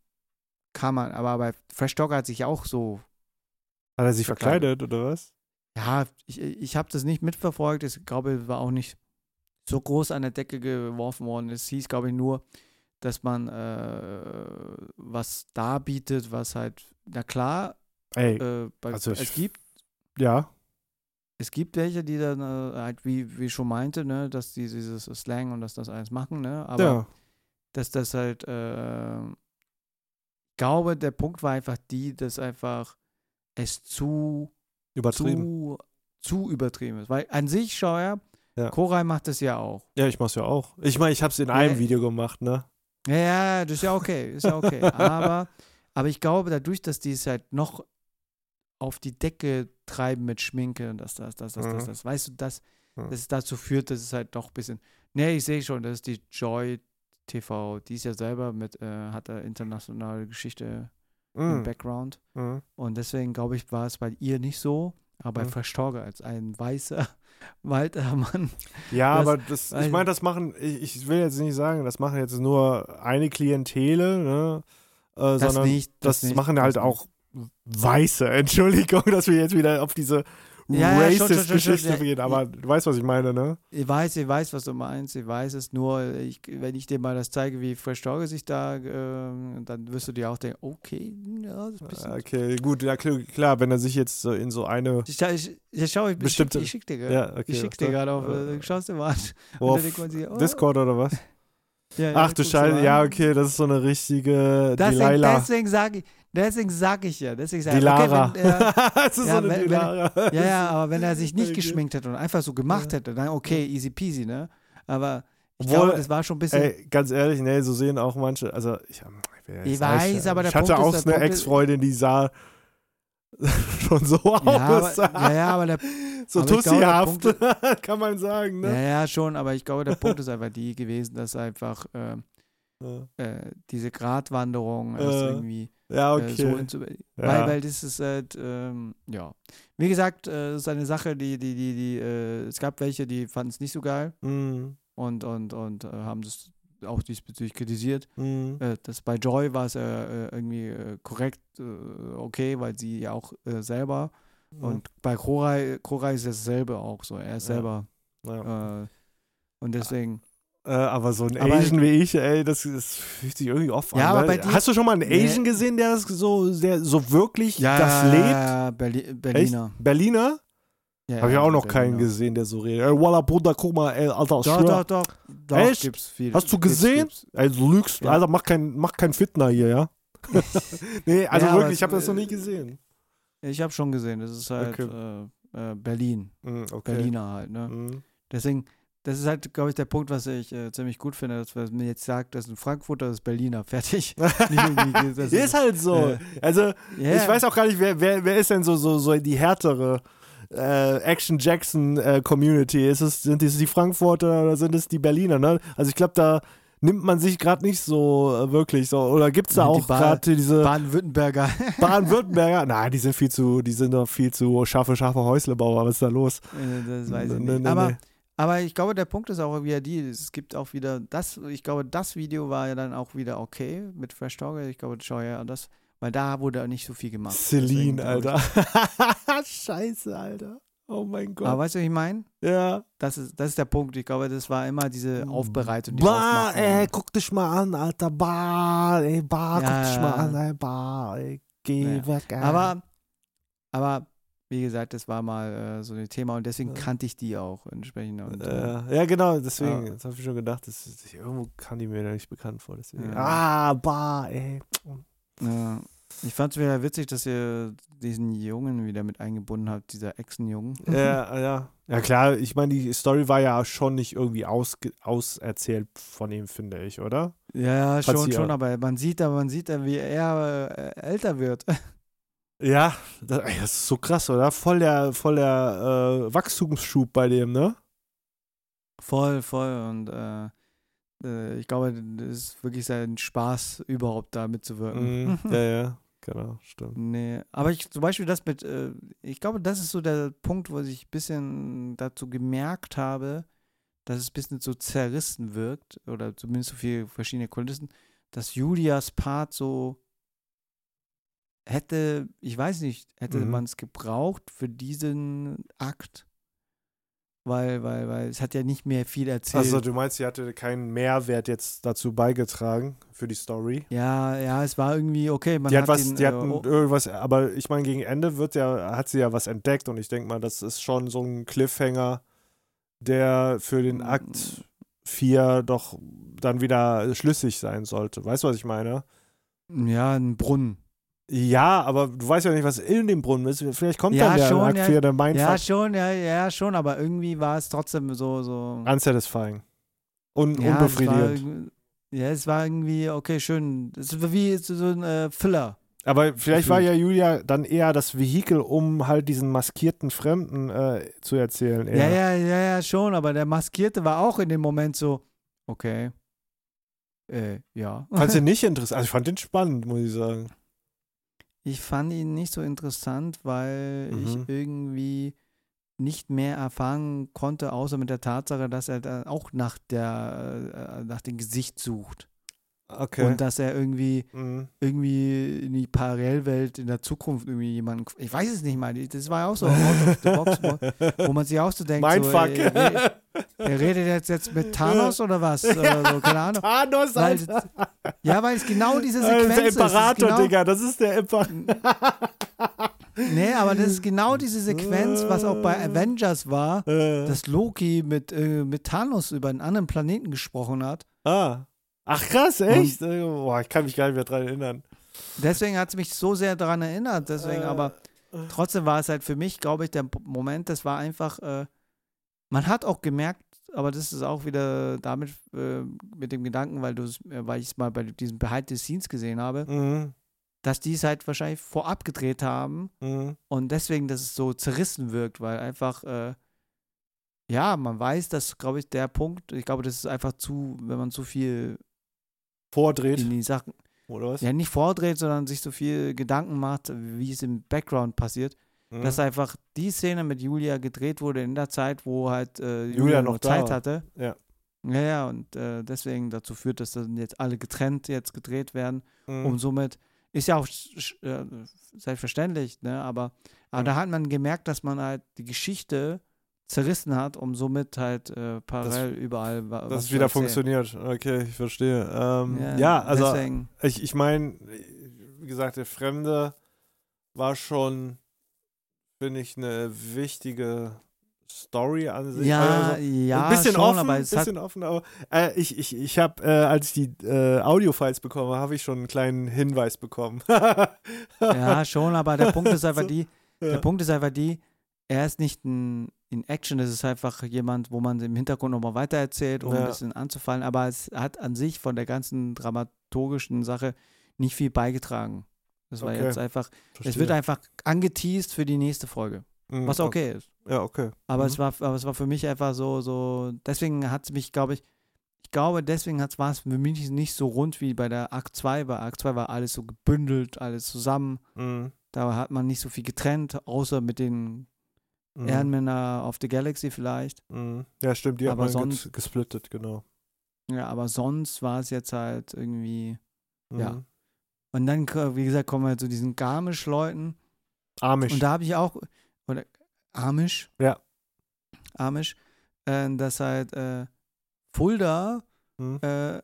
kann man, aber bei Fresh Talker hat sich auch so, Hat er sich verkleidet. verkleidet oder was? ja, ich, ich habe das nicht mitverfolgt, ich glaube, war auch nicht so groß an der Decke geworfen worden. Es hieß, glaube ich, nur, dass man äh, was darbietet, was halt, na klar, Ey, äh, bei, also es gibt ja. Es gibt welche, die dann äh, halt, wie, wie ich schon meinte, ne, dass die dieses Slang und dass das alles machen, ne, aber ja. dass das halt, äh, ich glaube, der Punkt war einfach die, dass einfach es zu, Übertrieben. zu, zu übertrieben ist. Weil an sich, schau her, Ja. Koray macht das ja auch. Ja, ich mach's ja auch. Ich meine, ich hab's in einem Ja. Video gemacht, ne? Ja, ja, das ist ja okay, ist ja okay. aber, aber ich glaube, dadurch, dass die es halt noch auf die Decke treiben mit Schminke und das, das, das, das, das, Mhm. das, weißt du, dass, Mhm. dass es dazu führt, dass es halt doch ein bisschen. Nee, ich sehe schon, das ist die Joy TV, die ist ja selber mit, äh, hat da internationale Geschichte im Mhm. Background. Mhm. Und deswegen glaube ich, war es bei ihr nicht so, aber bei Mhm. Verstorge als ein weißer Walter Mann. Ja, Das- aber das, ich meine, das machen, ich, ich will jetzt nicht sagen, das machen jetzt nur eine Klientele, ne? äh, Das sondern nicht, das das, nicht, machen das halt auch Weiße. Entschuldigung, dass wir jetzt wieder auf diese Ja, Racist-Geschichte ja. gehen, aber du weißt, was ich meine, ne? Ich weiß, ich weiß, was du meinst. Ich weiß es nur, ich, wenn ich dir mal das zeige, wie Fresh Dogge sich da, ähm, dann wirst du dir auch denken, okay, ja, das ist ein bisschen. Okay, gut, ja, klar, wenn er sich jetzt so in so eine. Ich, ich, ich schau, ich, Bestimmte- ich schick dir gerade. Ja, okay. ich schick dir gerade auf, da? äh, schaust dir mal an. Und auf sich, oh, Discord oder was? ja, Ach du Scheiße, ja, okay, das ist so eine richtige Deswegen, Delilah. deswegen sage ich, deswegen sag ich ja, deswegen sag ich, Dilara. okay, wenn, äh, das ist ja, so eine wenn- wenn-. Ja, ja, aber wenn er sich nicht geschminkt hätte und einfach so gemacht hätte, dann okay, easy peasy, ne? Aber ich Obwohl, glaube, das war schon ein bisschen. Ey, ganz ehrlich, nee, so sehen auch manche, also ich, ähm, ja nicht Ich sagen, weiß, aber der Ich hatte Punkt auch ist, eine Ex-Freundin, die sah schon so ja, aber, aus. ja, ja, aber der, so aber ich tussihaft, kann man sagen, ja, ne? ja, schon, aber ich glaube, der Punkt ist einfach die gewesen, dass einfach ähm, Ja, äh, diese Gratwanderung Äh, irgendwie ja äh, so okay. hinzu, weil, Ja. weil das ist halt, ähm, ja. Wie gesagt, äh, das ist eine Sache, die, die, die, die, äh, es gab welche, die fanden es nicht so geil Mm, und, und, und äh, haben das auch diesbezüglich kritisiert. mm, Äh, das bei Joy war es äh, äh, irgendwie äh, korrekt äh, okay, weil sie ja auch äh, selber mm. und bei Koray, Koray ist dasselbe auch so. Er ist Ja. selber ja. äh, und deswegen. Äh, aber so ein Aber- Asian wie ich, ey, das, das fühlt sich irgendwie oft Ja, an. aber ne? bei dir- Hast du schon mal einen Nee. Asian gesehen, der das so, der so wirklich Ja, das lebt? ja, Berli Berliner. Berliner? Ja, Habe ich auch noch keinen Berliner. gesehen, der so redet. Ey, Walla, Bruder, guck mal, ey, Alter, Doch, doch, doch. Doch, Echt? gibt's viel. Hast du Gibt's, gesehen? gibt's. Ey, du lügst. Ja. Alter, mach kein, mach kein Fitner hier, ja? nee, also Ja, wirklich, ich habe das noch nie gesehen. Ich habe schon gesehen, das ist halt Okay. äh, äh, Berlin. Mm, okay. Berliner halt, ne? Mm. Deswegen, das ist halt, glaube ich, der Punkt, was ich äh, ziemlich gut finde, dass man jetzt sagt, das ist ein Frankfurter, das ist Berliner. Fertig. Das ist halt so. äh, also, Ja. ich weiß auch gar nicht, wer, wer, wer ist denn so, so, so die härtere äh, Action Jackson äh, Community? Ist es, sind es die Frankfurter oder sind es die Berliner? Ne? Also ich glaube, da nimmt man sich gerade nicht so äh, wirklich so. Oder gibt es da Die auch Ba- gerade diese Baden-Württemberger. Baden-Württemberger? Nein, die sind viel zu, die sind doch viel zu scharfe, scharfe Häuslebauer. Was ist da los? Äh, das weiß ich Nee, nicht. nee, aber, nee. Aber ich glaube, der Punkt ist auch wieder die, es gibt auch wieder das, ich glaube, das Video war ja dann auch wieder okay mit Fresh Talker. Ich glaube, schau ja das, weil da wurde nicht so viel gemacht. Deswegen Celine, ich- Alter. Scheiße, Alter. Oh mein Gott. Aber weißt du, was ich meine? ja. Das ist, das ist der Punkt. Ich glaube, das war immer diese Aufbereitung. Die Bah, ey, guck dich mal an, Alter. Bah, ey, bah, Ja, guck dich mal an, ey, bah, ey, geh Ja. weg, ey. Aber, aber wie gesagt, das war mal äh, so ein Thema und deswegen Ja. kannte ich die auch entsprechend. Und, äh, ja, genau, deswegen, Ja. das habe ich schon gedacht, das irgendwo kam die mir da nicht bekannt vor, deswegen. Ja. Ah, bah, ey. ja. ich fand es wieder witzig, dass ihr diesen Jungen wieder mit eingebunden habt, dieser Echsenjungen. ja, ja. Ja, klar, ich meine, die Story war ja schon nicht irgendwie ausge auserzählt von ihm, finde ich, oder? Ja, Hat schon, schon, aber man sieht, aber man sieht, wie er äh, älter wird. Ja, das, ey, das ist so krass, oder? Voll der, voll der äh, Wachstumsschub bei dem, ne? voll, voll. Und äh, äh, ich glaube, das ist wirklich sein Spaß, überhaupt da mitzuwirken. Mhm. ja, ja, genau, stimmt. Nee, aber ich zum Beispiel das mit, äh, ich glaube, das ist so der Punkt, wo ich ein bisschen dazu gemerkt habe, dass es ein bisschen so zerrissen wirkt, oder zumindest so viele verschiedene Kulissen, dass Julias Part so hätte, ich weiß nicht, hätte Mhm. man es gebraucht für diesen Akt, weil, weil, weil es hat ja nicht mehr viel erzählt. Also du meinst, sie hatte keinen Mehrwert jetzt dazu beigetragen für die Story? ja, ja, es war irgendwie okay. Man die hat, was, ihn, die äh, hatten oh, irgendwas, aber ich meine, gegen Ende wird ja, hat sie ja was entdeckt und ich denke mal, das ist schon so ein Cliffhanger, der für den Akt 4 doch dann wieder schlüssig sein sollte. Weißt du, was ich meine? ja, ein Brunnen. Ja, aber du weißt ja nicht, was in dem Brunnen ist. Vielleicht kommt Ja, dann der schon, Akt ja. 4, der Mindfuck. Ja, schon, ja, ja, schon, aber irgendwie war es trotzdem so, so. unsatisfying. Un ja, unbefriedigend. Es war, ja, es war irgendwie, okay, schön. Es war wie so ein äh, Filler. Aber vielleicht war Gefühlt. ja Julia dann eher das Vehikel, um halt diesen maskierten Fremden äh, zu erzählen. Ja. Eher. ja, ja, ja, schon, aber der Maskierte war auch in dem Moment so, okay. Äh, ja. Fandst du nicht interessant? Also ich fand den spannend, muss ich sagen. Ich fand ihn nicht so interessant, weil Mhm. ich irgendwie nicht mehr erfahren konnte, außer mit der Tatsache, dass er da auch nach der, äh, nach dem Gesicht sucht. Okay. Und dass er irgendwie, Mhm. irgendwie in die Parallelwelt in der Zukunft irgendwie jemanden, ich weiß es nicht mal, das war ja auch so box, wo, wo man sich auch so denkt, so, Mindfuck. ey, ey, er redet jetzt, jetzt mit Thanos oder was? Oder so, keine Ahnung. Thanos, Weil, ja, weil es genau diese ist Sequenz der ist. Ist Imperator, genau, Digga. Das ist der Imperator. Nee, aber das ist genau diese Sequenz, was auch bei Avengers war, Äh. dass Loki mit, äh, mit Thanos über einen anderen Planeten gesprochen hat. Ah. Ach krass, echt? Äh, Boah, ich kann mich gar nicht mehr dran erinnern. Deswegen hat es mich so sehr daran erinnert. Deswegen, Äh. aber trotzdem war es halt für mich, glaube ich, der Moment, das war einfach, äh, man hat auch gemerkt, aber das ist auch wieder damit äh, mit dem Gedanken, weil du äh, weil ich es mal bei diesem Behind the Scenes gesehen habe, Mhm. dass die es halt wahrscheinlich vorab gedreht haben Mhm. und deswegen, dass es so zerrissen wirkt, weil einfach, äh, ja, man weiß, dass, glaube ich, der Punkt, ich glaube, das ist einfach zu, wenn man zu viel Vordreht, in die Sachen, oder was? ja, nicht vordreht, sondern sich so viel Gedanken macht, wie es im Background passiert, Mhm. dass einfach die Szene mit Julia gedreht wurde in der Zeit, wo halt äh, Julia, Julia noch Zeit war. hatte. Ja. Ja, ja, und äh, deswegen dazu führt, dass dann jetzt alle getrennt jetzt gedreht werden Mhm. und somit ist ja auch äh, selbstverständlich, ne? Aber, aber Mhm. da hat man gemerkt, dass man halt die Geschichte zerrissen hat, um somit halt äh, parallel überall wa- Dass was zu wieder funktioniert. Okay, ich verstehe. Ähm, ja, also deswegen, ich, ich meine, wie gesagt, der Fremde war schon, finde ich, eine wichtige Story an sich. ja, Also, ja, ein bisschen schon, offen, aber es bisschen offen, aber äh, ich, ich, ich habe, äh, als ich die äh, Audio-Files bekomme, habe ich schon einen kleinen Hinweis bekommen. ja schon, aber der Punkt ist einfach die, ja. der Punkt ist einfach die, er ist nicht ein in Action, es ist einfach jemand, wo man im Hintergrund nochmal weitererzählt, um Ja. ein bisschen anzufallen, aber es hat an sich von der ganzen dramaturgischen Sache nicht viel beigetragen. Das war Okay. jetzt einfach, es Verstehe. wird einfach angeteased für die nächste Folge, Mhm, was okay ist. Ja, okay. Aber Mhm. es war, aber es war für mich einfach so, so, deswegen hat es mich, glaube ich, ich glaube, deswegen war es für mich nicht so rund wie bei der Akt 2. Bei Akt 2 war alles so gebündelt, alles zusammen. Mhm. Da hat man nicht so viel getrennt, außer mit den Mhm. Ehrenmänner of the Galaxy vielleicht. Mhm. Ja, stimmt, die Aber hat man sonst- ges gesplittet, genau. Ja, aber sonst war es jetzt halt irgendwie. Ja. Mhm. Und dann, wie gesagt, kommen wir zu diesen Garmisch-Leuten. Amish. Und da habe ich auch, oder Amish. Ja. Amish, äh, dass halt äh, Fulda, Mhm. äh,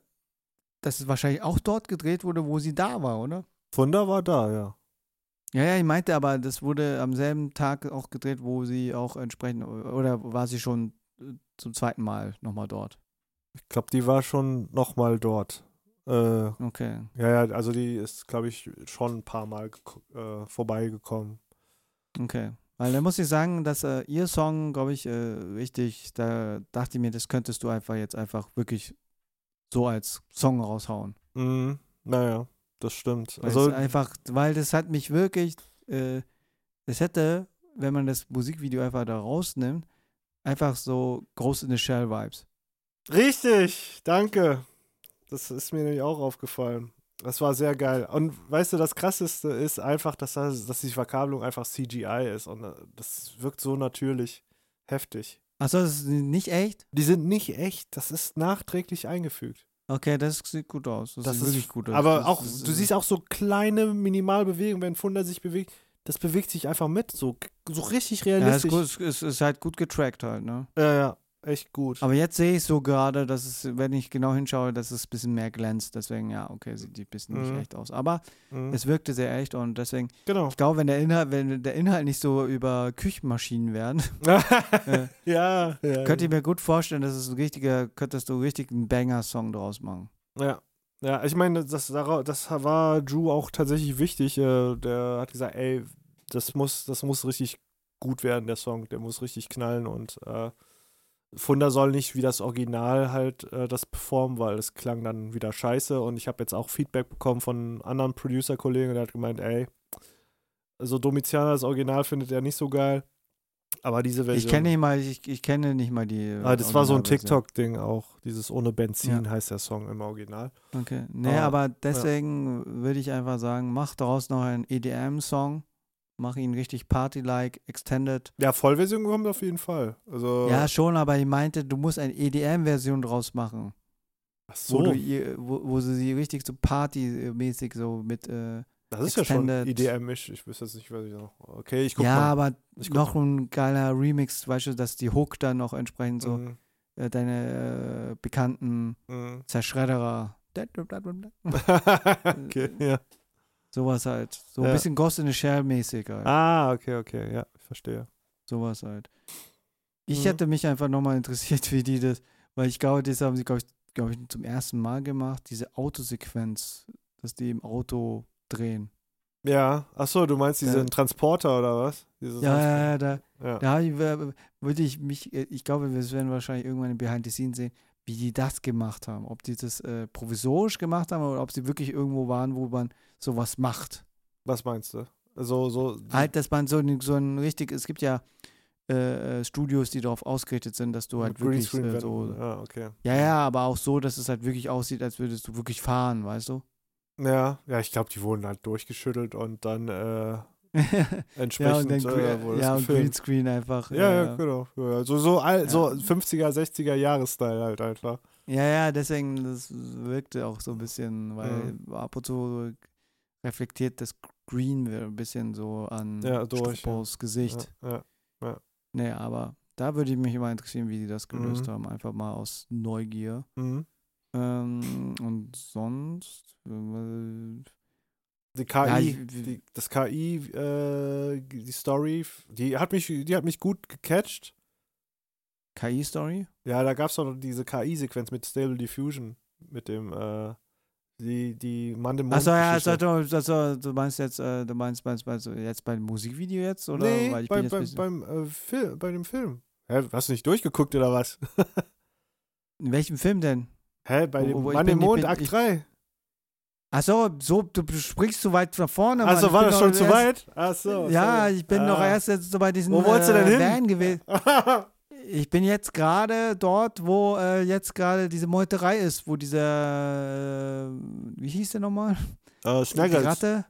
dass es wahrscheinlich auch dort gedreht wurde, wo sie da war, oder? Funder war da, ja. Ja, ja, ich meinte aber, das wurde am selben Tag auch gedreht, wo sie auch entsprechend, oder war sie schon äh, zum zweiten Mal nochmal dort? Ich glaube, die war schon nochmal dort. Äh, Okay. ja, ja, also die ist, glaube ich, schon ein paar Mal äh, vorbeigekommen. Okay. Weil da muss ich sagen, dass äh, ihr Song, glaube ich, äh, richtig, da dachte ich mir, das könntest du einfach jetzt einfach wirklich so als Song raushauen. Mhm. Naja, das stimmt. Weil Also, einfach, weil das hat mich wirklich, äh, das hätte, wenn man das Musikvideo einfach da rausnimmt, einfach so Ghost in the Shell Vibes. richtig, danke. Das ist mir nämlich auch aufgefallen. Das war sehr geil. Und weißt du, das Krasseste ist einfach, dass, das, dass die Verkabelung einfach CGI ist. Und äh, das wirkt so natürlich heftig. Achso, das ist nicht echt? Die sind nicht echt, das ist nachträglich eingefügt. Okay, das sieht gut aus. Das, Das sieht ist- wirklich gut aus. Aber das, auch, das, du siehst auch so kleine Minimalbewegungen, wenn Funder sich bewegt, das bewegt sich einfach mit, so, so richtig ja, ist, realistisch. gut, es ist, ist halt gut getrackt halt, ne? Ja, ja, echt gut. Aber jetzt sehe ich so gerade, dass es, wenn ich genau hinschaue, dass es ein bisschen mehr glänzt. Deswegen, ja, okay, sieht ein bisschen Mhm. nicht echt aus. Aber Mhm. es wirkte sehr echt und deswegen, genau. ich glaube, wenn der Inhalt, wenn der Inhalt nicht so über Küchenmaschinen wären, äh, ja, ja. könnte ich mir gut vorstellen, dass es ein richtiger, könntest du richtig einen Banger-Song draus machen. Ja. Ja, ich meine, das, das war Drew auch tatsächlich wichtig. äh, Der hat gesagt, ey, das muss, das muss richtig gut werden, der Song. Der muss richtig knallen und äh, Funder soll nicht wie das Original halt äh, das performen, weil es klang dann wieder scheiße. Und ich habe jetzt auch Feedback bekommen von anderen Producer-Kollegen, der hat gemeint, ey, so Domitianer, das Original findet er nicht so geil. Aber diese Version. Ich kenne nicht mal, ich, ich kenne nicht mal die. Ah, das war so ein. TikTok-Ding auch. Dieses ohne Benzin heißt der Song im Original. Okay. Nee, Aber- aber deswegen würde ich einfach sagen, mach daraus noch einen EDM-Song. Mach ihn richtig Party-like, extended. Ja, Vollversion kommt auf jeden Fall. Also, Ja, schon, aber ich meinte, du musst eine EDM-Version draus machen. Ach Wo, so, du ihr, wo, wo sie sie richtig so partymäßig so mit. Äh, das ist ja schon Extended- IDM-isch. Ich wüsste jetzt nicht, was ich noch. Okay, ich guck ja, mal. aber Ich guck noch ein geiler Remix, weißt du, dass die Hook dann noch entsprechend so Mhm, äh, deine äh, bekannten mhm. Zerschredderer. okay, ja. Sowas halt. So ein Ja. bisschen Ghost in the Shell mäßig halt. Ah, okay, okay, ja, ich verstehe. Sowas halt. Ich Mhm. hätte mich einfach nochmal interessiert, wie die das, weil ich glaube, das haben sie, glaube ich, glaube ich, zum ersten Mal gemacht, diese Autosequenz, dass die im Auto drehen. Ja, ach so, du meinst diesen Ja. Transporter oder was? Dieses Ja, ja, ja, da, ja. da ich, äh, würde ich mich, äh, ich glaube, wir werden wahrscheinlich irgendwann im Behind the Scenes sehen, wie die das gemacht haben. Ob die das äh, provisorisch gemacht haben oder ob sie wirklich irgendwo waren, wo man sowas macht. Was meinst du? So, so. Halt, dass man so, ein- so ein richtig, es gibt ja äh, äh, Studios, die darauf ausgerichtet sind, dass du halt wirklich äh, so. Ja, okay. Ja, ja, aber auch so, dass es halt wirklich aussieht, als würdest du wirklich fahren, weißt du? Ja, ja, ich glaube, die wurden halt durchgeschüttelt und dann äh, ja, entsprechend und dann äh, wurde ja, und. Greenscreen einfach. Ja, ja, genau. Ja, so, so, alt, so Ja. 50er, 60er Jahres-Style halt einfach. Ja, ja, deswegen, das wirkte auch so ein bisschen, weil Mhm. ab und zu reflektiert das Green ein bisschen so an Ja, durch, Struppos Gesicht. Ja, ja. Nee, aber da würde ich mich immer interessieren, wie die das gelöst Mhm. haben. Einfach mal aus Neugier. Mhm. Ähm, und sonst. Äh, Die KI, Ja, ich- die, das KI, äh, die Story, die hat mich, die hat mich gut gecatcht. KI-Story? Ja, da gab es doch diese KI-Sequenz mit Stable Diffusion, mit dem, äh, die, die Mann im Mond. Achso, ja, also, also, du meinst jetzt, äh, du meinst, meinst, meinst jetzt beim Musikvideo jetzt? Oder? nee, Weil ich bei, bei, beim, äh, Film, bei dem Film. Hä, hast du nicht durchgeguckt oder was? In welchem Film denn? Hä, bei dem wo- Mann im Mond, Akt ich- 3. Achso, so, du springst zu weit nach vorne. Achso, war das schon zu erst- weit? Achso. Ja, ich bin Ah. erst jetzt so bei diesem Wo wolltest du denn äh, hin? Van gewesen. Ich bin jetzt gerade dort, wo äh, jetzt gerade diese Meuterei ist, wo dieser, äh, wie hieß der nochmal? äh, Die Snuggles. Ratte?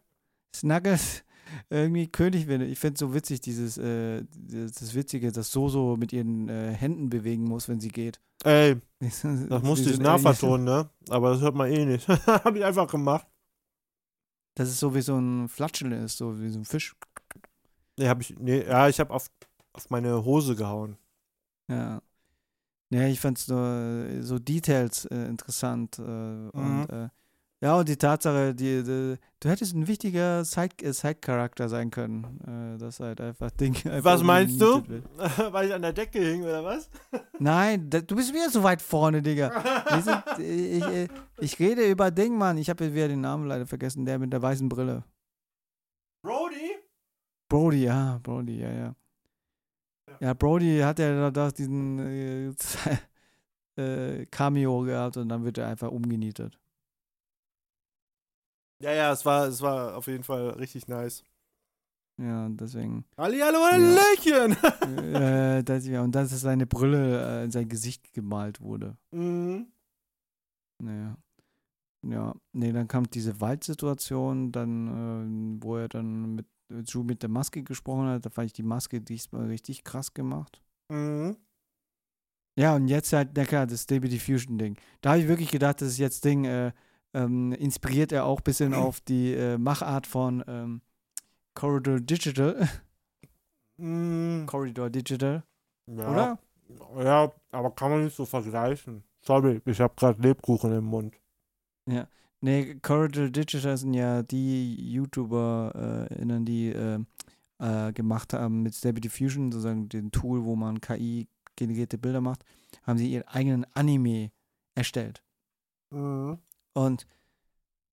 Snuggles. Irgendwie König wird. Ich finde es so witzig, dieses, äh, das, Witzige, dass so so mit ihren äh, Händen bewegen muss, wenn sie geht. Ey, Das musste ich nachvertonen, ne? Aber das hört man eh nicht. Hab ich einfach gemacht. Dass es so wie so ein Flatschel ist, so wie so ein Fisch. Nee, hab ich, nee, ja, ich hab auf, auf meine Hose gehauen. Ja. Ja, ich fand so, so Details äh, interessant. Äh, Mhm. Und äh, ja, und die Tatsache, die, die, du hättest ein wichtiger Side- äh, Side-Charakter sein können. Äh, das halt einfach Ding. Einfach Was meinst du? Weil ich an der Decke hing, oder was? Nein, da, du bist wieder so weit vorne, Digga. Sind, ich, ich, ich rede über Ding, Mann. Ich habe wieder den Namen leider vergessen, der mit der weißen Brille. Brody? Brody, ja, Brody, ja, ja. Ja, Brody hat ja da, da diesen äh, äh, Cameo gehabt und dann wird er einfach umgenietet. Ja, ja, es war, es war auf jeden Fall richtig nice. Ja, deswegen. Halli, hallo, Hallöchen! äh, das, ja, und dass seine Brille äh, in sein Gesicht gemalt wurde. mhm. Naja. Ja, nee, dann kam diese Waldsituation, dann, äh, wo er dann mit Drew mit der Maske gesprochen hat, da fand ich die Maske diesmal richtig krass gemacht. Mhm. Ja, und jetzt halt, na klar, das Stable Diffusion Ding. Da habe ich wirklich gedacht, das ist jetzt Ding, äh, ähm, inspiriert er auch ein bisschen auf die äh, Machart von ähm, Corridor Digital. Mhm. Corridor Digital, Ja. oder? Ja, aber kann man nicht so vergleichen. Sorry, ich habe gerade Lebkuchen im Mund. Nee, Corridor Digital sind ja die YouTuber, äh, die äh, äh, gemacht haben mit Stable Diffusion, sozusagen den Tool, wo man KI-generierte Bilder macht, haben sie ihren eigenen Anime erstellt. Mhm. Und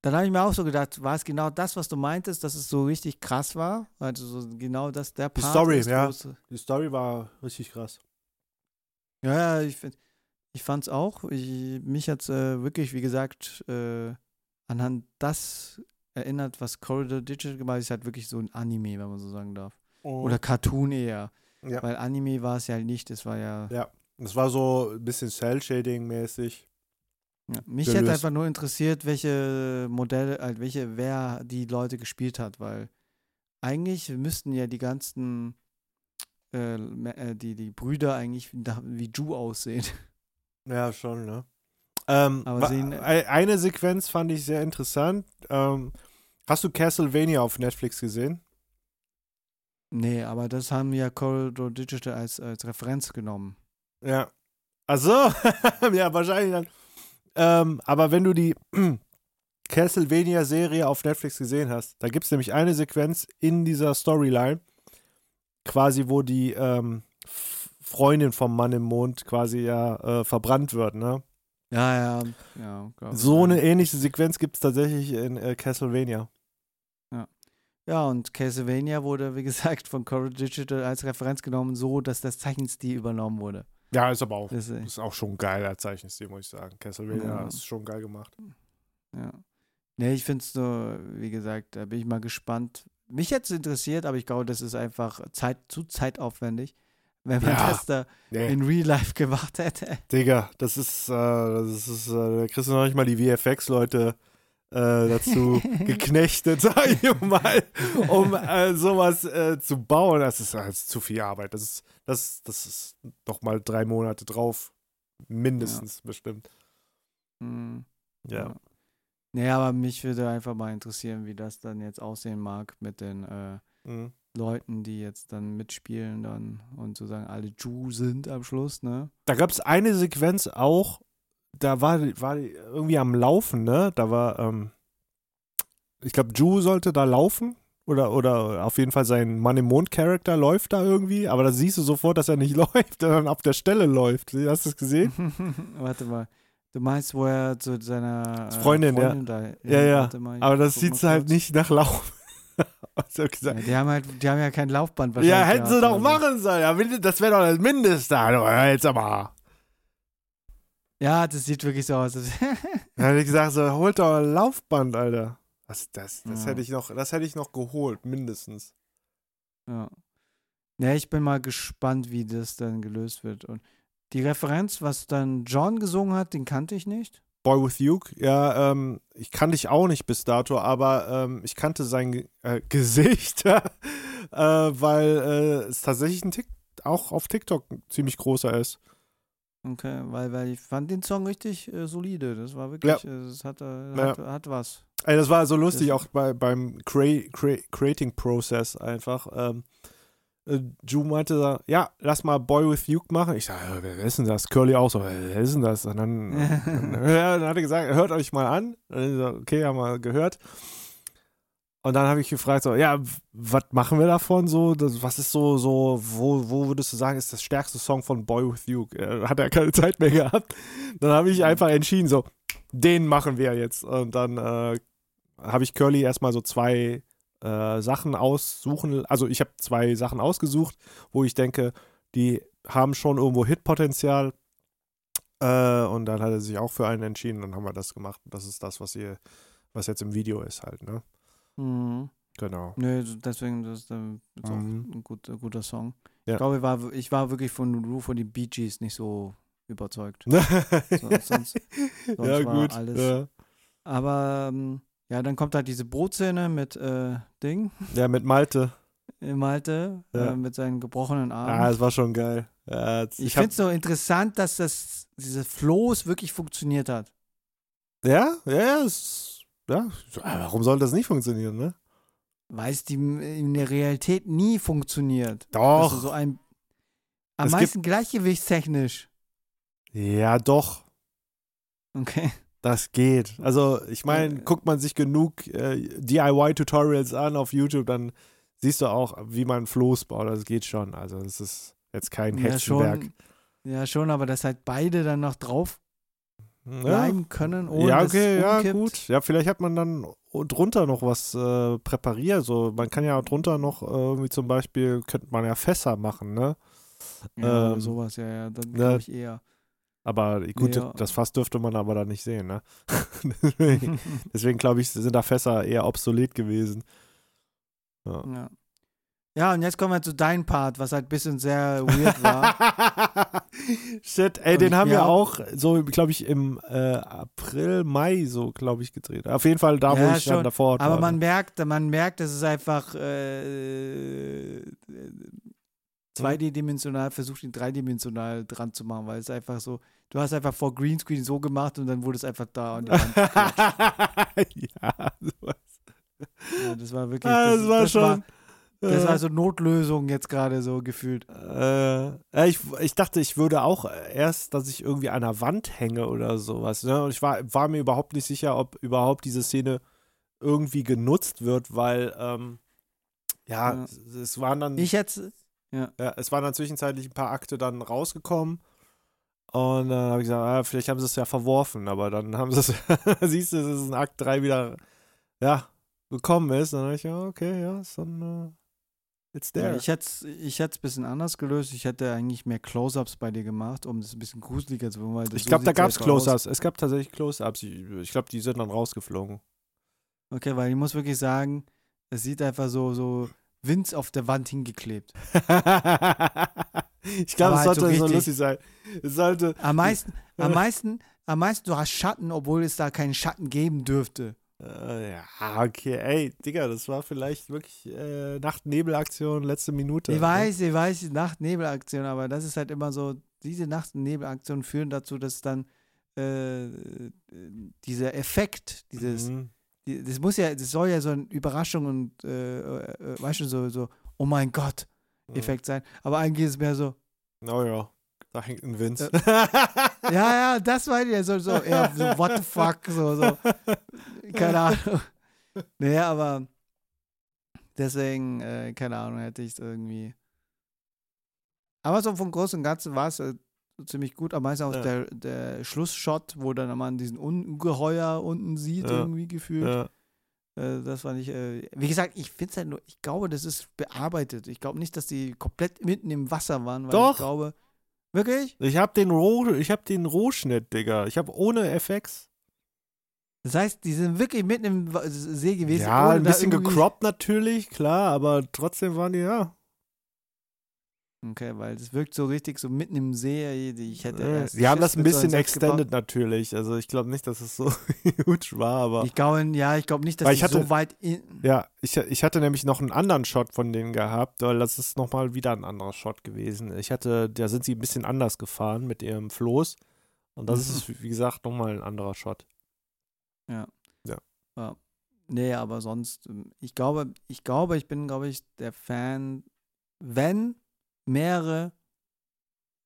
dann habe ich mir auch so gedacht, war es genau das, was du meintest, dass es so richtig krass war? Also so genau das, der Die Part Story, ist, wo ja. es- Die Story war richtig krass. Ja, ja, ich, ich fand es auch. Ich, mich hat es äh, wirklich, wie gesagt, äh, anhand das erinnert, was Corridor Digital gemacht hat, ist halt wirklich so ein Anime, wenn man so sagen darf. Oder Cartoon eher. Ja. Weil Anime war es ja halt nicht, es war ja. Ja. Das war so ein bisschen Cell-Shading-mäßig. Ja. Mich gelöst. hätte einfach nur interessiert, welche Modelle, halt welche, wer die Leute gespielt hat, weil eigentlich müssten ja die ganzen äh, äh, die, die Brüder eigentlich wie Ju aussehen. Ja, schon, ne? Ähm, Aber sehen- ei- eine Sequenz fand ich sehr interessant. Ähm, hast du Castlevania auf Netflix gesehen? Nee, aber das haben ja Corridor Digital als, als Referenz genommen. Ja. Ach so. ja, wahrscheinlich dann. Ähm, aber wenn du die Castlevania-Serie auf Netflix gesehen hast, da gibt es nämlich eine Sequenz in dieser Storyline, quasi wo die ähm, Freundin vom Mann im Mond quasi ja äh, verbrannt wird, ne? Ja, ja. ja. So eine ähnliche Sequenz gibt es tatsächlich in äh, Castlevania. Ja, und Castlevania wurde, wie gesagt, von Corridor Digital als Referenz genommen, so dass das Zeichenstil übernommen wurde. Ja, ist aber auch, äh, ist auch schon geil, der Zeichenstil, muss ich sagen. Castlevania Ja. ist schon geil gemacht. Ja. Nee, ich finde es so, wie gesagt, da bin ich mal gespannt. Mich hätte es interessiert, aber ich glaube, das ist einfach Zeit, zu zeitaufwendig, wenn man Ja. das da Nee, in Real Life gemacht hätte. Digga, das ist, äh, das ist, äh, da kriegst du noch nicht mal die VFX-Leute äh, dazu geknechtet, sag ich mal, um äh, sowas äh, zu bauen. Das ist, das ist zu viel Arbeit. Das ist, das, das ist noch mal drei Monate drauf. Mindestens bestimmt. Hm, Ja. Nee, aber mich würde einfach mal interessieren, wie das dann jetzt aussehen mag mit den äh, Mhm. Leuten, die jetzt dann mitspielen dann und sozusagen alle Ju sind am Schluss, ne? Da gab es eine Sequenz auch, da war, war irgendwie am Laufen, ne? Da war, ähm, ich glaube, Ju sollte da laufen. Oder, oder auf jeden Fall sein Mann im Mond-Charakter läuft da irgendwie, aber da siehst du sofort, dass er nicht läuft, sondern auf der Stelle läuft. Hast du das gesehen? warte mal. Du meinst, wo er zu seiner äh, Freundin, ja. da, Ja, ja. mal, Aber das sieht halt nicht nach gesagt. Ja, die haben halt, die haben ja kein Laufband wahrscheinlich. Ja, hätten sie doch oder so. machen sollen. Das wäre doch das Mindeste. Also, jetzt aber. Ja, das sieht wirklich so aus. Da hätte ich gesagt, so, holt doch ein Laufband, Alter. Was ist das? Das Ja. hätte ich noch, das hätte ich noch geholt, mindestens. ja. Ja, ich bin mal gespannt, wie das dann gelöst wird. Und die Referenz, was dann John gesungen hat, den kannte ich nicht. Boy with Duke, ja, ähm, ich kannte dich auch nicht bis dato, aber ähm, ich kannte sein äh, Gesicht, äh, weil äh, es tatsächlich ein Tick, auch auf TikTok ziemlich großer ist. Okay, weil, weil ich fand den Song richtig äh, solide. Das war wirklich, äh, es hat, äh, hat, hat was. Ey, das war so lustig, Das- auch bei, beim Crea Crea Creating Process einfach. Ähm, äh, Ju meinte, ja, lass mal Boy with Duke machen. Ich sage, wer ist denn das? Curly auch so, wer ist denn das? Und dann, dann, ja, dann hat er gesagt, hört euch mal an. So, okay, haben wir gehört. Und dann habe ich gefragt, so, ja, was machen wir davon? So, das, was ist so, so, wo, wo würdest du sagen, ist das stärkste Song von Boy with Duke? Äh, hat er keine Zeit mehr gehabt. Dann habe ich einfach entschieden, so, den machen wir jetzt. Und dann äh, habe ich Curly erstmal so zwei äh, Sachen aussuchen. Also ich habe zwei Sachen ausgesucht, wo ich denke, die haben schon irgendwo Hitpotenzial. Äh, und dann hat er sich auch für einen entschieden. Dann haben wir das gemacht. Das ist das, was ihr, was jetzt im Video ist halt, ne? Mhm. Genau. Nö, deswegen das ist, ähm, ist auch Mhm. ein, gut, ein guter Song. Ja. Ich glaube, ich war, ich war wirklich von Lulu von den Bee Gees nicht so überzeugt. ja, sonst- sonst war gut. alles- Ja. Aber ähm, ja, dann kommt halt diese Brotszene mit äh, Ding ja, mit Malte. in Malte Ja. äh, mit seinen gebrochenen Armen. Ah, das war schon geil. Ja, jetzt- ich hab- finde es so interessant, dass das diese Floß wirklich funktioniert hat. Ja, ja, ja, es, ja. Warum soll das nicht funktionieren, ne? Weil es die in der Realität nie funktioniert. Doch. Also so ein am Es meisten gleichgewichtstechnisch. Ja, doch. Okay. Das geht. Also, ich meine, Äh, guckt man sich genug äh, DIY-Tutorials an auf YouTube, dann siehst du auch, wie man Floß baut. Das geht schon. Also, es ist jetzt kein Ja Hexenwerk. schon, ja, schon, aber dass halt beide dann noch drauf bleiben können, ohne ja okay, es ja, gut. Ja, vielleicht hat man dann drunter noch was äh, präpariert. So, man kann ja drunter noch äh, irgendwie zum Beispiel, könnte man ja Fässer machen, ne? Ja, Ähm, sowas, ja, ja, dann ne, glaube ich eher. Aber gut, Ja. das Fass dürfte man aber da nicht sehen, ne? deswegen deswegen glaube ich, sind da Fässer eher obsolet gewesen. Ja. ja. Ja, und jetzt kommen wir zu deinem Part, was halt ein bisschen sehr weird war. Shit, ey, Und den haben wir ja. auch so, glaube ich, im äh, April, Mai so, glaube ich, gedreht. Auf jeden Fall da, wo Ja, ich dann schon. davor Aber war. man merkt, man merkt, es ist einfach äh, 2D-dimensional versucht, ihn dreidimensional dran zu machen, weil es einfach so, du hast einfach vor Greenscreen so gemacht und dann wurde es einfach da und ja, sowas. ja, das war wirklich, Ah, das, war das schon. War, das äh, war so Notlösung jetzt gerade so gefühlt. Äh, äh, ich, ich dachte, ich würde auch erst, dass ich irgendwie an der Wand hänge oder sowas. Ne? Und ich war, war mir überhaupt nicht sicher, ob überhaupt diese Szene irgendwie genutzt wird, weil ähm, ja, Ja. Es, es waren dann Ich jetzt, ja, es waren dann zwischenzeitlich ein paar Akte dann rausgekommen. Und dann habe ich gesagt, ah, vielleicht haben sie es ja verworfen, aber dann haben sie es, siehst du, es ist in Akt 3 wieder, ja, gekommen ist. Dann habe ich, ja, okay, ja, ist dann, it's ja, there. ich hätte es ich hätt's ein bisschen anders gelöst. Ich hätte eigentlich mehr Close-Ups bei dir gemacht, um das ein bisschen gruseliger zu machen. Ich so glaube, da gab es. Close-Ups. Es gab tatsächlich Close-Ups. Ich, ich glaube, die sind dann rausgeflogen. Okay, weil ich muss wirklich sagen, es sieht einfach so, so Winz auf der Wand hingeklebt. ich glaube, es halt so sollte so richtig. lustig sein. Es sollte. Am meisten, am meisten, am meisten, du hast Schatten, obwohl es da keinen Schatten geben dürfte. Äh, ja, okay. Ey, Digga, das war vielleicht wirklich äh, Nacht-Nebel-Aktion, letzte Minute. Ich ne? weiß, ich weiß, Nacht-Nebel-Aktion, aber das ist halt immer so, diese Nacht-Nebel-Aktionen führen dazu, dass dann äh, dieser Effekt, dieses, Mhm. die, das muss ja, das soll ja so eine Überraschung und, äh, äh, weißt du, so, so, oh mein Gott, Mhm. Effekt sein. Aber eigentlich ist es mehr so, Oh ja, da hängt ein Vince. ja, ja, das war ja so, so, eher so, what the fuck, so, so, keine Ahnung. Nee, aber deswegen, äh, keine Ahnung, hätte ich es irgendwie. Aber so vom Großen und Ganzen war es äh, ziemlich gut. Am meisten auch Ja. der, der Schlussshot, wo dann man diesen Ungeheuer unten sieht, Ja. irgendwie gefühlt. ja. Äh, das fand ich, äh, wie gesagt, ich finde es halt nur, ich glaube, das ist bearbeitet. Ich glaube nicht, dass die komplett mitten im Wasser waren, weil Doch. ich glaube, wirklich? Ich hab den Roh, ich hab den Rohschnitt, Digga. Ich hab ohne FX. Das heißt, die sind wirklich mitten im See gewesen. Ja, ein bisschen gecroppt natürlich, klar, aber trotzdem waren die, ja. Okay, weil das wirkt so richtig so mitten im See. Ich hätte Äh, erst Die haben das ein bisschen Set gebaut. extended natürlich. Also ich glaube nicht, dass es so huge war, aber. Ich glaube, ja, ich glaube nicht, dass ich hatte- so weit. Ja, ich, ich hatte nämlich noch einen anderen Shot von denen gehabt, weil das ist nochmal wieder ein anderer Shot gewesen. Ich hatte, da sind sie ein bisschen anders gefahren mit ihrem Floß. Und das Mhm. ist, wie gesagt, nochmal ein anderer Shot. Nee, aber sonst, ähm, ich glaube, ich glaube, ich bin, glaube ich, der Fan, wenn mehrere,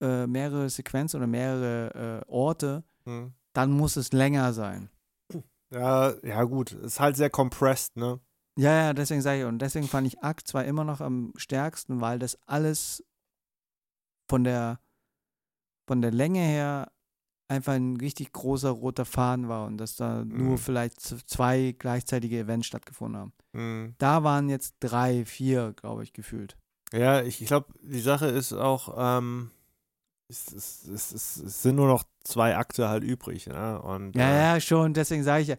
äh, mehrere Sequenzen oder mehrere äh, Orte, Hm. dann muss es länger sein. Ja, ja, gut. Ist halt sehr compressed, ne? Ja, ja, deswegen sage ich, und deswegen fand ich Akt 2 immer noch am stärksten, weil das alles von der, von der Länge her einfach ein richtig großer roter Faden war und dass da nur Mhm. vielleicht z- zwei gleichzeitige Events stattgefunden haben. Hm. Da waren jetzt drei, vier, glaube ich, gefühlt. Ja, ich, ich glaube, die Sache ist auch, ähm, es, es, es, es, sind nur noch zwei Akte halt übrig, ne? Und, Ja, äh, ja, schon, deswegen sage ich ja,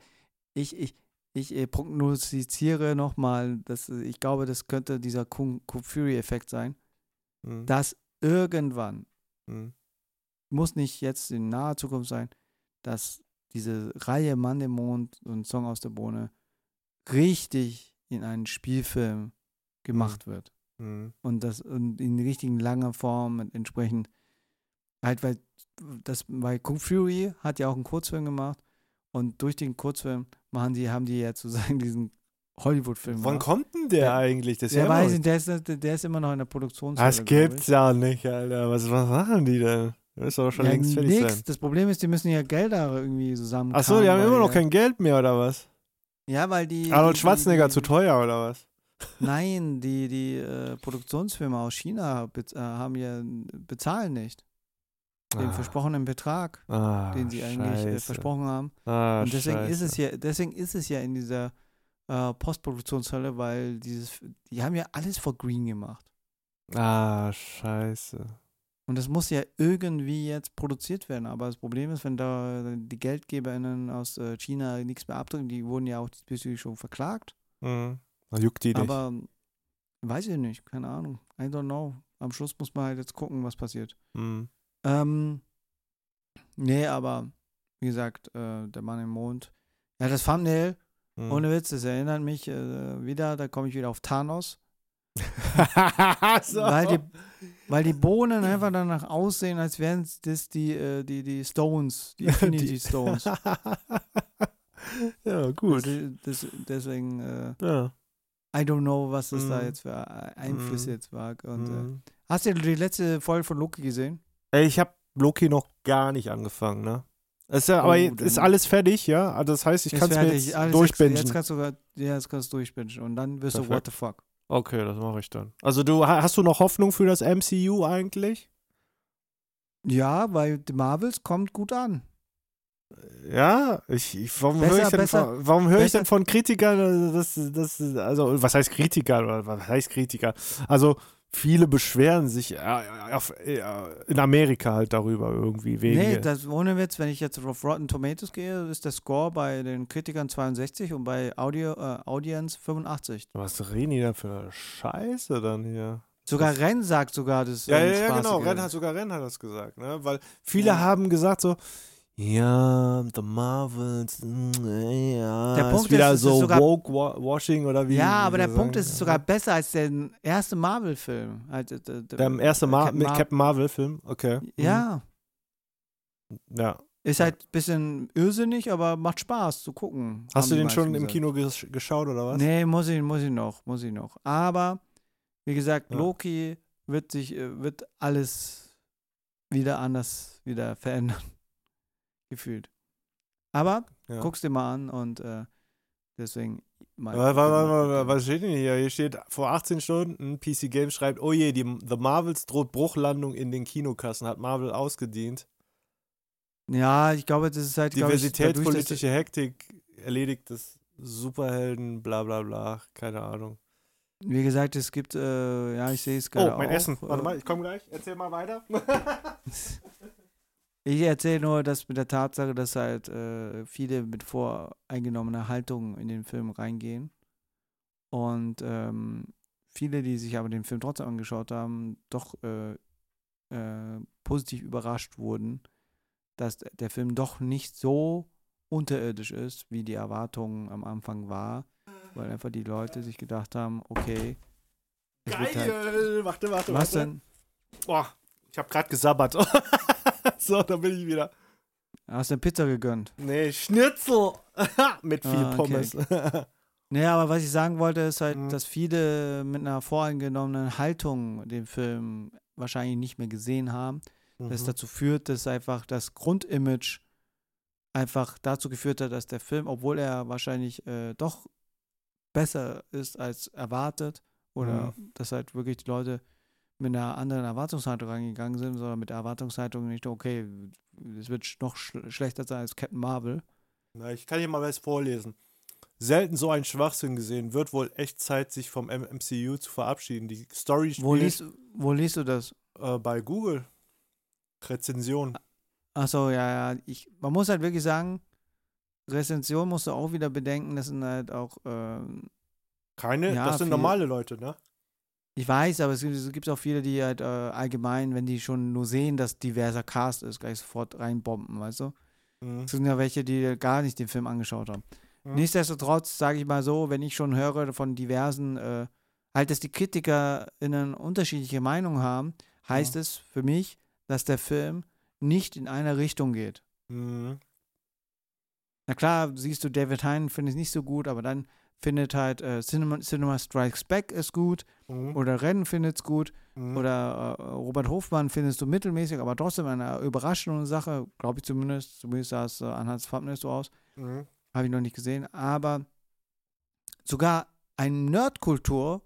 ich, ich, ich äh, prognostiziere nochmal, dass äh, ich glaube, das könnte dieser Kung, Kung Fury-Effekt sein, hm, dass irgendwann hm, muss nicht jetzt in naher Zukunft sein, dass diese Reihe Mann im Mond und Song aus der Bohne richtig in einen Spielfilm gemacht wird. hm, Und das und in richtigen langer Form und entsprechend halt, weil das, weil Kung Fury hat ja auch einen Kurzfilm gemacht und durch den Kurzfilm machen die, haben die ja sozusagen diesen Hollywood-Film Wann gemacht. kommt denn der Ja. eigentlich? Das Der ja weiß ich, der ist, der ist immer noch in der Produktion. Das gibt's ja nicht, Alter. Was, was machen die denn? Das ist doch schon ja, längst fertig nix. sein. Das Problem ist, die müssen ja Gelder irgendwie zusammen. Achso, die haben immer noch kein Geld mehr, oder was? Ja, weil die. Arnold die, Schwarzenegger die, zu teuer, oder was? Nein, die, die äh, Produktionsfirma aus China bez äh, haben ja bezahlen nicht den Ah. versprochenen Betrag, Ah, den sie eigentlich äh, versprochen haben. Ah, Und deswegen ist scheiße. es ja, deswegen ist es ja in dieser äh, Postproduktionshölle, weil dieses, die haben ja alles vor Green gemacht. Ah, scheiße. Und das muss ja irgendwie jetzt produziert werden. Aber das Problem ist, wenn da die GeldgeberInnen aus äh, China nichts mehr abdrücken, die wurden ja auch diesbezüglich schon verklagt. Hm. Da juckt die nicht. Aber weiß ich nicht, keine Ahnung. I don't know. Am Schluss muss man halt jetzt gucken, was passiert. Hm. Ähm, nee, aber wie gesagt, äh, der Mann im Mond. Ja, das Thumbnail, Hm. ohne Witz, das erinnert mich äh, wieder, da komme ich wieder auf Thanos. so. weil, die, weil die Bohnen einfach danach aussehen, als wären das die, äh, die, die Stones, die Infinity Die- Stones. ja, gut. Das, das, deswegen, äh, Ja. I don't know, was das da Mhm. jetzt für Einflüsse Mhm. jetzt war. Und, äh, Mhm. hast du die letzte Folge von Loki gesehen? Ich habe Loki noch gar nicht angefangen, ne? Ist ja, Oh, aber jetzt ist alles fertig, ja? Also das heißt, ich kann es mir jetzt alles durchbingen. Jetzt, kannst du, ja, jetzt kannst du durchbingen. Und dann wirst du Perfekt. what the fuck. Okay, das mache ich dann. Also du ha- hast du noch Hoffnung für das MCU eigentlich? Ja, weil The Marvels kommt gut an. Ja, ich, ich warum höre ich, denn von- warum höre ich denn von Kritikern, dass das, also was heißt Kritiker oder was heißt Kritiker? Also viele beschweren sich äh, äh, in Amerika halt darüber irgendwie wegen. Nee, das ohne Witz, wenn ich jetzt auf Rotten Tomatoes gehe, ist der Score bei den Kritikern 62 und bei Audio, äh, Audience 85. was reden die da für Scheiße dann hier? Sogar Renn sagt sogar das. Ja, ja, ja, genau. Renn hat sogar Renn hat das gesagt, ne? Weil viele Ja. haben gesagt so, ja, The Marvels, mm, ja, Der Punkt ist wieder ist, so sogar- woke wa washing oder wie. Ja, aber der wir Punkt sagen. ist, es ist sogar besser als der erste Marvel-Film. Äh, der, der erste äh, Mar Captain Mar- Captain Marvel Film, okay. Mhm. Ja, Ja. ist halt ein bisschen irrsinnig, aber macht Spaß zu gucken. Hast du den schon meisten im gesagt. Kino gesch geschaut oder was? Nee, muss ich, muss ich noch, muss ich noch. Aber, wie gesagt, Ja. Loki wird sich, äh, wird alles wieder anders wieder verändern. Gefühlt. Aber Ja. guck's dir mal an und äh, deswegen. Mal, Wa- wa- wa- wa- wa- Was steht denn hier? Hier steht vor 18 Stunden, PC Games schreibt, oh je, die The Marvels droht Bruchlandung in den Kinokassen, hat Marvel ausgedient. Ja, ich glaube, das ist halt. glaub ich, Diversität, dadurch, dass- politische Hektik, erledigt das Superhelden, bla bla bla, keine Ahnung. Wie gesagt, es gibt, äh, ja, ich sehe es gerade. Oh, mein auch, Essen. äh, Warte mal, ich komme gleich. Erzähl mal weiter. Ich erzähle nur, dass mit der Tatsache, dass halt äh, viele mit voreingenommener Haltung in den Film reingehen und ähm, viele, die sich aber den Film trotzdem angeschaut haben, doch äh, äh, positiv überrascht wurden, dass der Film doch nicht so unterirdisch ist, wie die Erwartungen am Anfang war, weil einfach die Leute sich gedacht haben, okay, halt, Geil. Warte, warte, was warte. denn? Boah, ich habe gerade gesabbert. so, da bin ich wieder. Hast du eine Pizza gegönnt? Nee, Schnitzel. Mit viel Ah, okay. Pommes. Naja, aber was ich sagen wollte, ist halt, Mhm. dass viele mit einer voreingenommenen Haltung den Film wahrscheinlich nicht mehr gesehen haben. Das Mhm. dazu führt, dass einfach das Grundimage einfach dazu geführt hat, dass der Film, obwohl er wahrscheinlich äh, doch besser ist als erwartet, oder dass halt wirklich die Leute mit einer anderen Erwartungshaltung reingegangen sind, sondern mit der Erwartungshaltung nicht, okay, es wird noch sch schlechter sein als Captain Marvel. Na, ich kann hier mal was vorlesen. Selten so ein Schwachsinn gesehen. Wird wohl echt Zeit, sich vom MCU zu verabschieden. Die Story Wo spielt liest, wo liest du das? äh, bei Google. Rezension. Achso, ja, ja. Ich, man muss halt wirklich sagen, Rezension musst du auch wieder bedenken, das sind halt auch, ähm, Keine, Ja, das sind normale Leute, ne? Ich weiß, aber es gibt, es gibt auch viele, die halt äh, allgemein, wenn die schon nur sehen, dass diverser Cast ist, gleich sofort reinbomben, weißt du? Mhm. Es sind ja welche, die gar nicht den Film angeschaut haben. Mhm. Nichtsdestotrotz, sage ich mal so, wenn ich schon höre von diversen, äh, halt, dass die KritikerInnen unterschiedliche Meinungen haben, heißt Mhm. es für mich, dass der Film nicht in eine Richtung geht. Mhm. Na klar, siehst du, David Hein finde ich nicht so gut, aber dann findet halt äh, Cinema, Cinema Strikes Back ist gut Mhm. oder Rennen findet's gut Mhm. oder äh, Robert Hofmann findest du mittelmäßig, aber trotzdem eine überraschende Sache, glaube ich zumindest, zumindest sah es äh, anhand des Thumbnails so aus, Mhm. habe ich noch nicht gesehen, aber sogar ein Nerdkultur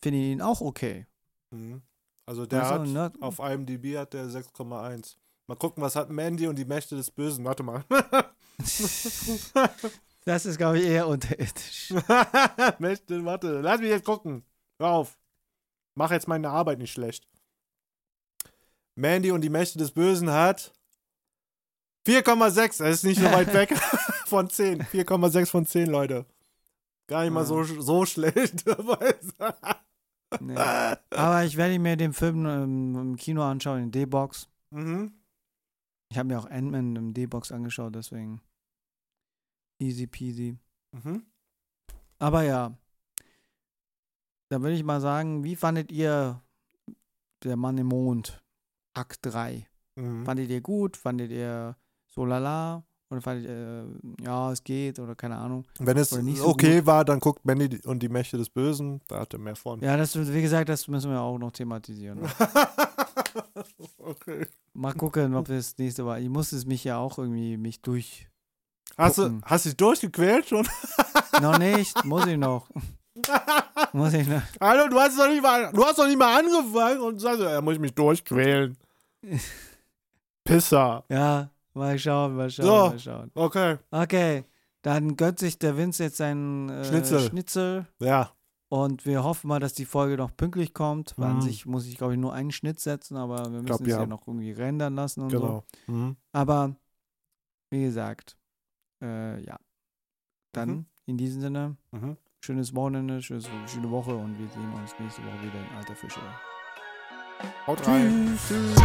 finde ich ihn auch okay. Mhm. Also der du, hat Nerd- auf IMDb hat der 6,1. Mal gucken, was hat Mandy und die Mächte des Bösen. Warte mal. Das ist, glaube ich, eher unterirdisch. Mächte, warte, lass mich jetzt gucken. Hör auf. Mach jetzt meine Arbeit nicht schlecht. Mandy und die Mächte des Bösen hat 4,6. Das ist nicht so weit weg von 10. 4,6 von 10, Leute. Gar nicht mal Ja. so, so schlecht. Nee. Aber ich werde mir den Film ähm, im Kino anschauen, in D-Box. mhm. Ich habe mir auch Ant-Man im D-Box angeschaut, deswegen easy peasy. Mhm. Aber ja, dann würde ich mal sagen, wie fandet ihr Der Mann im Mond, Akt 3? Mhm. Fandet ihr gut? Fandet ihr so lala? Oder fandet ihr, äh, ja, es geht oder keine Ahnung? Wenn es nicht so okay war, dann guckt Mandy und die Mächte des Bösen. Da hat er mehr von. Ja, das, wie gesagt, das müssen wir auch noch thematisieren. okay. Mal gucken, ob das nächste Mal. Ich muss es mich ja auch irgendwie mich durch. Hast du, hast du dich durchgequält schon? noch nicht, muss ich noch. muss ich noch. Hallo, du hast doch nicht mal, du hast doch nicht mal angefangen und sagst, ja, muss ich mich durchquälen. Pisser. Ja, mal schauen, mal schauen, So. mal schauen. Okay. Okay, dann gönnt sich der Vince jetzt seinen äh, Schnitzel. Schnitzel. Ja. Und wir hoffen mal, dass die Folge noch pünktlich kommt. Weil an Mhm. sich muss ich, glaube ich, nur einen Schnitt setzen, aber wir müssen Glaub, es ja. ja. noch irgendwie rendern lassen und so. Genau. Mhm. Aber wie gesagt, äh, ja. Dann Mhm. in diesem Sinne, Mhm. schönes Wochenende, schönes, schöne Woche und wir sehen uns nächste Woche wieder in Alter Fische. Haut rein. Tschüss.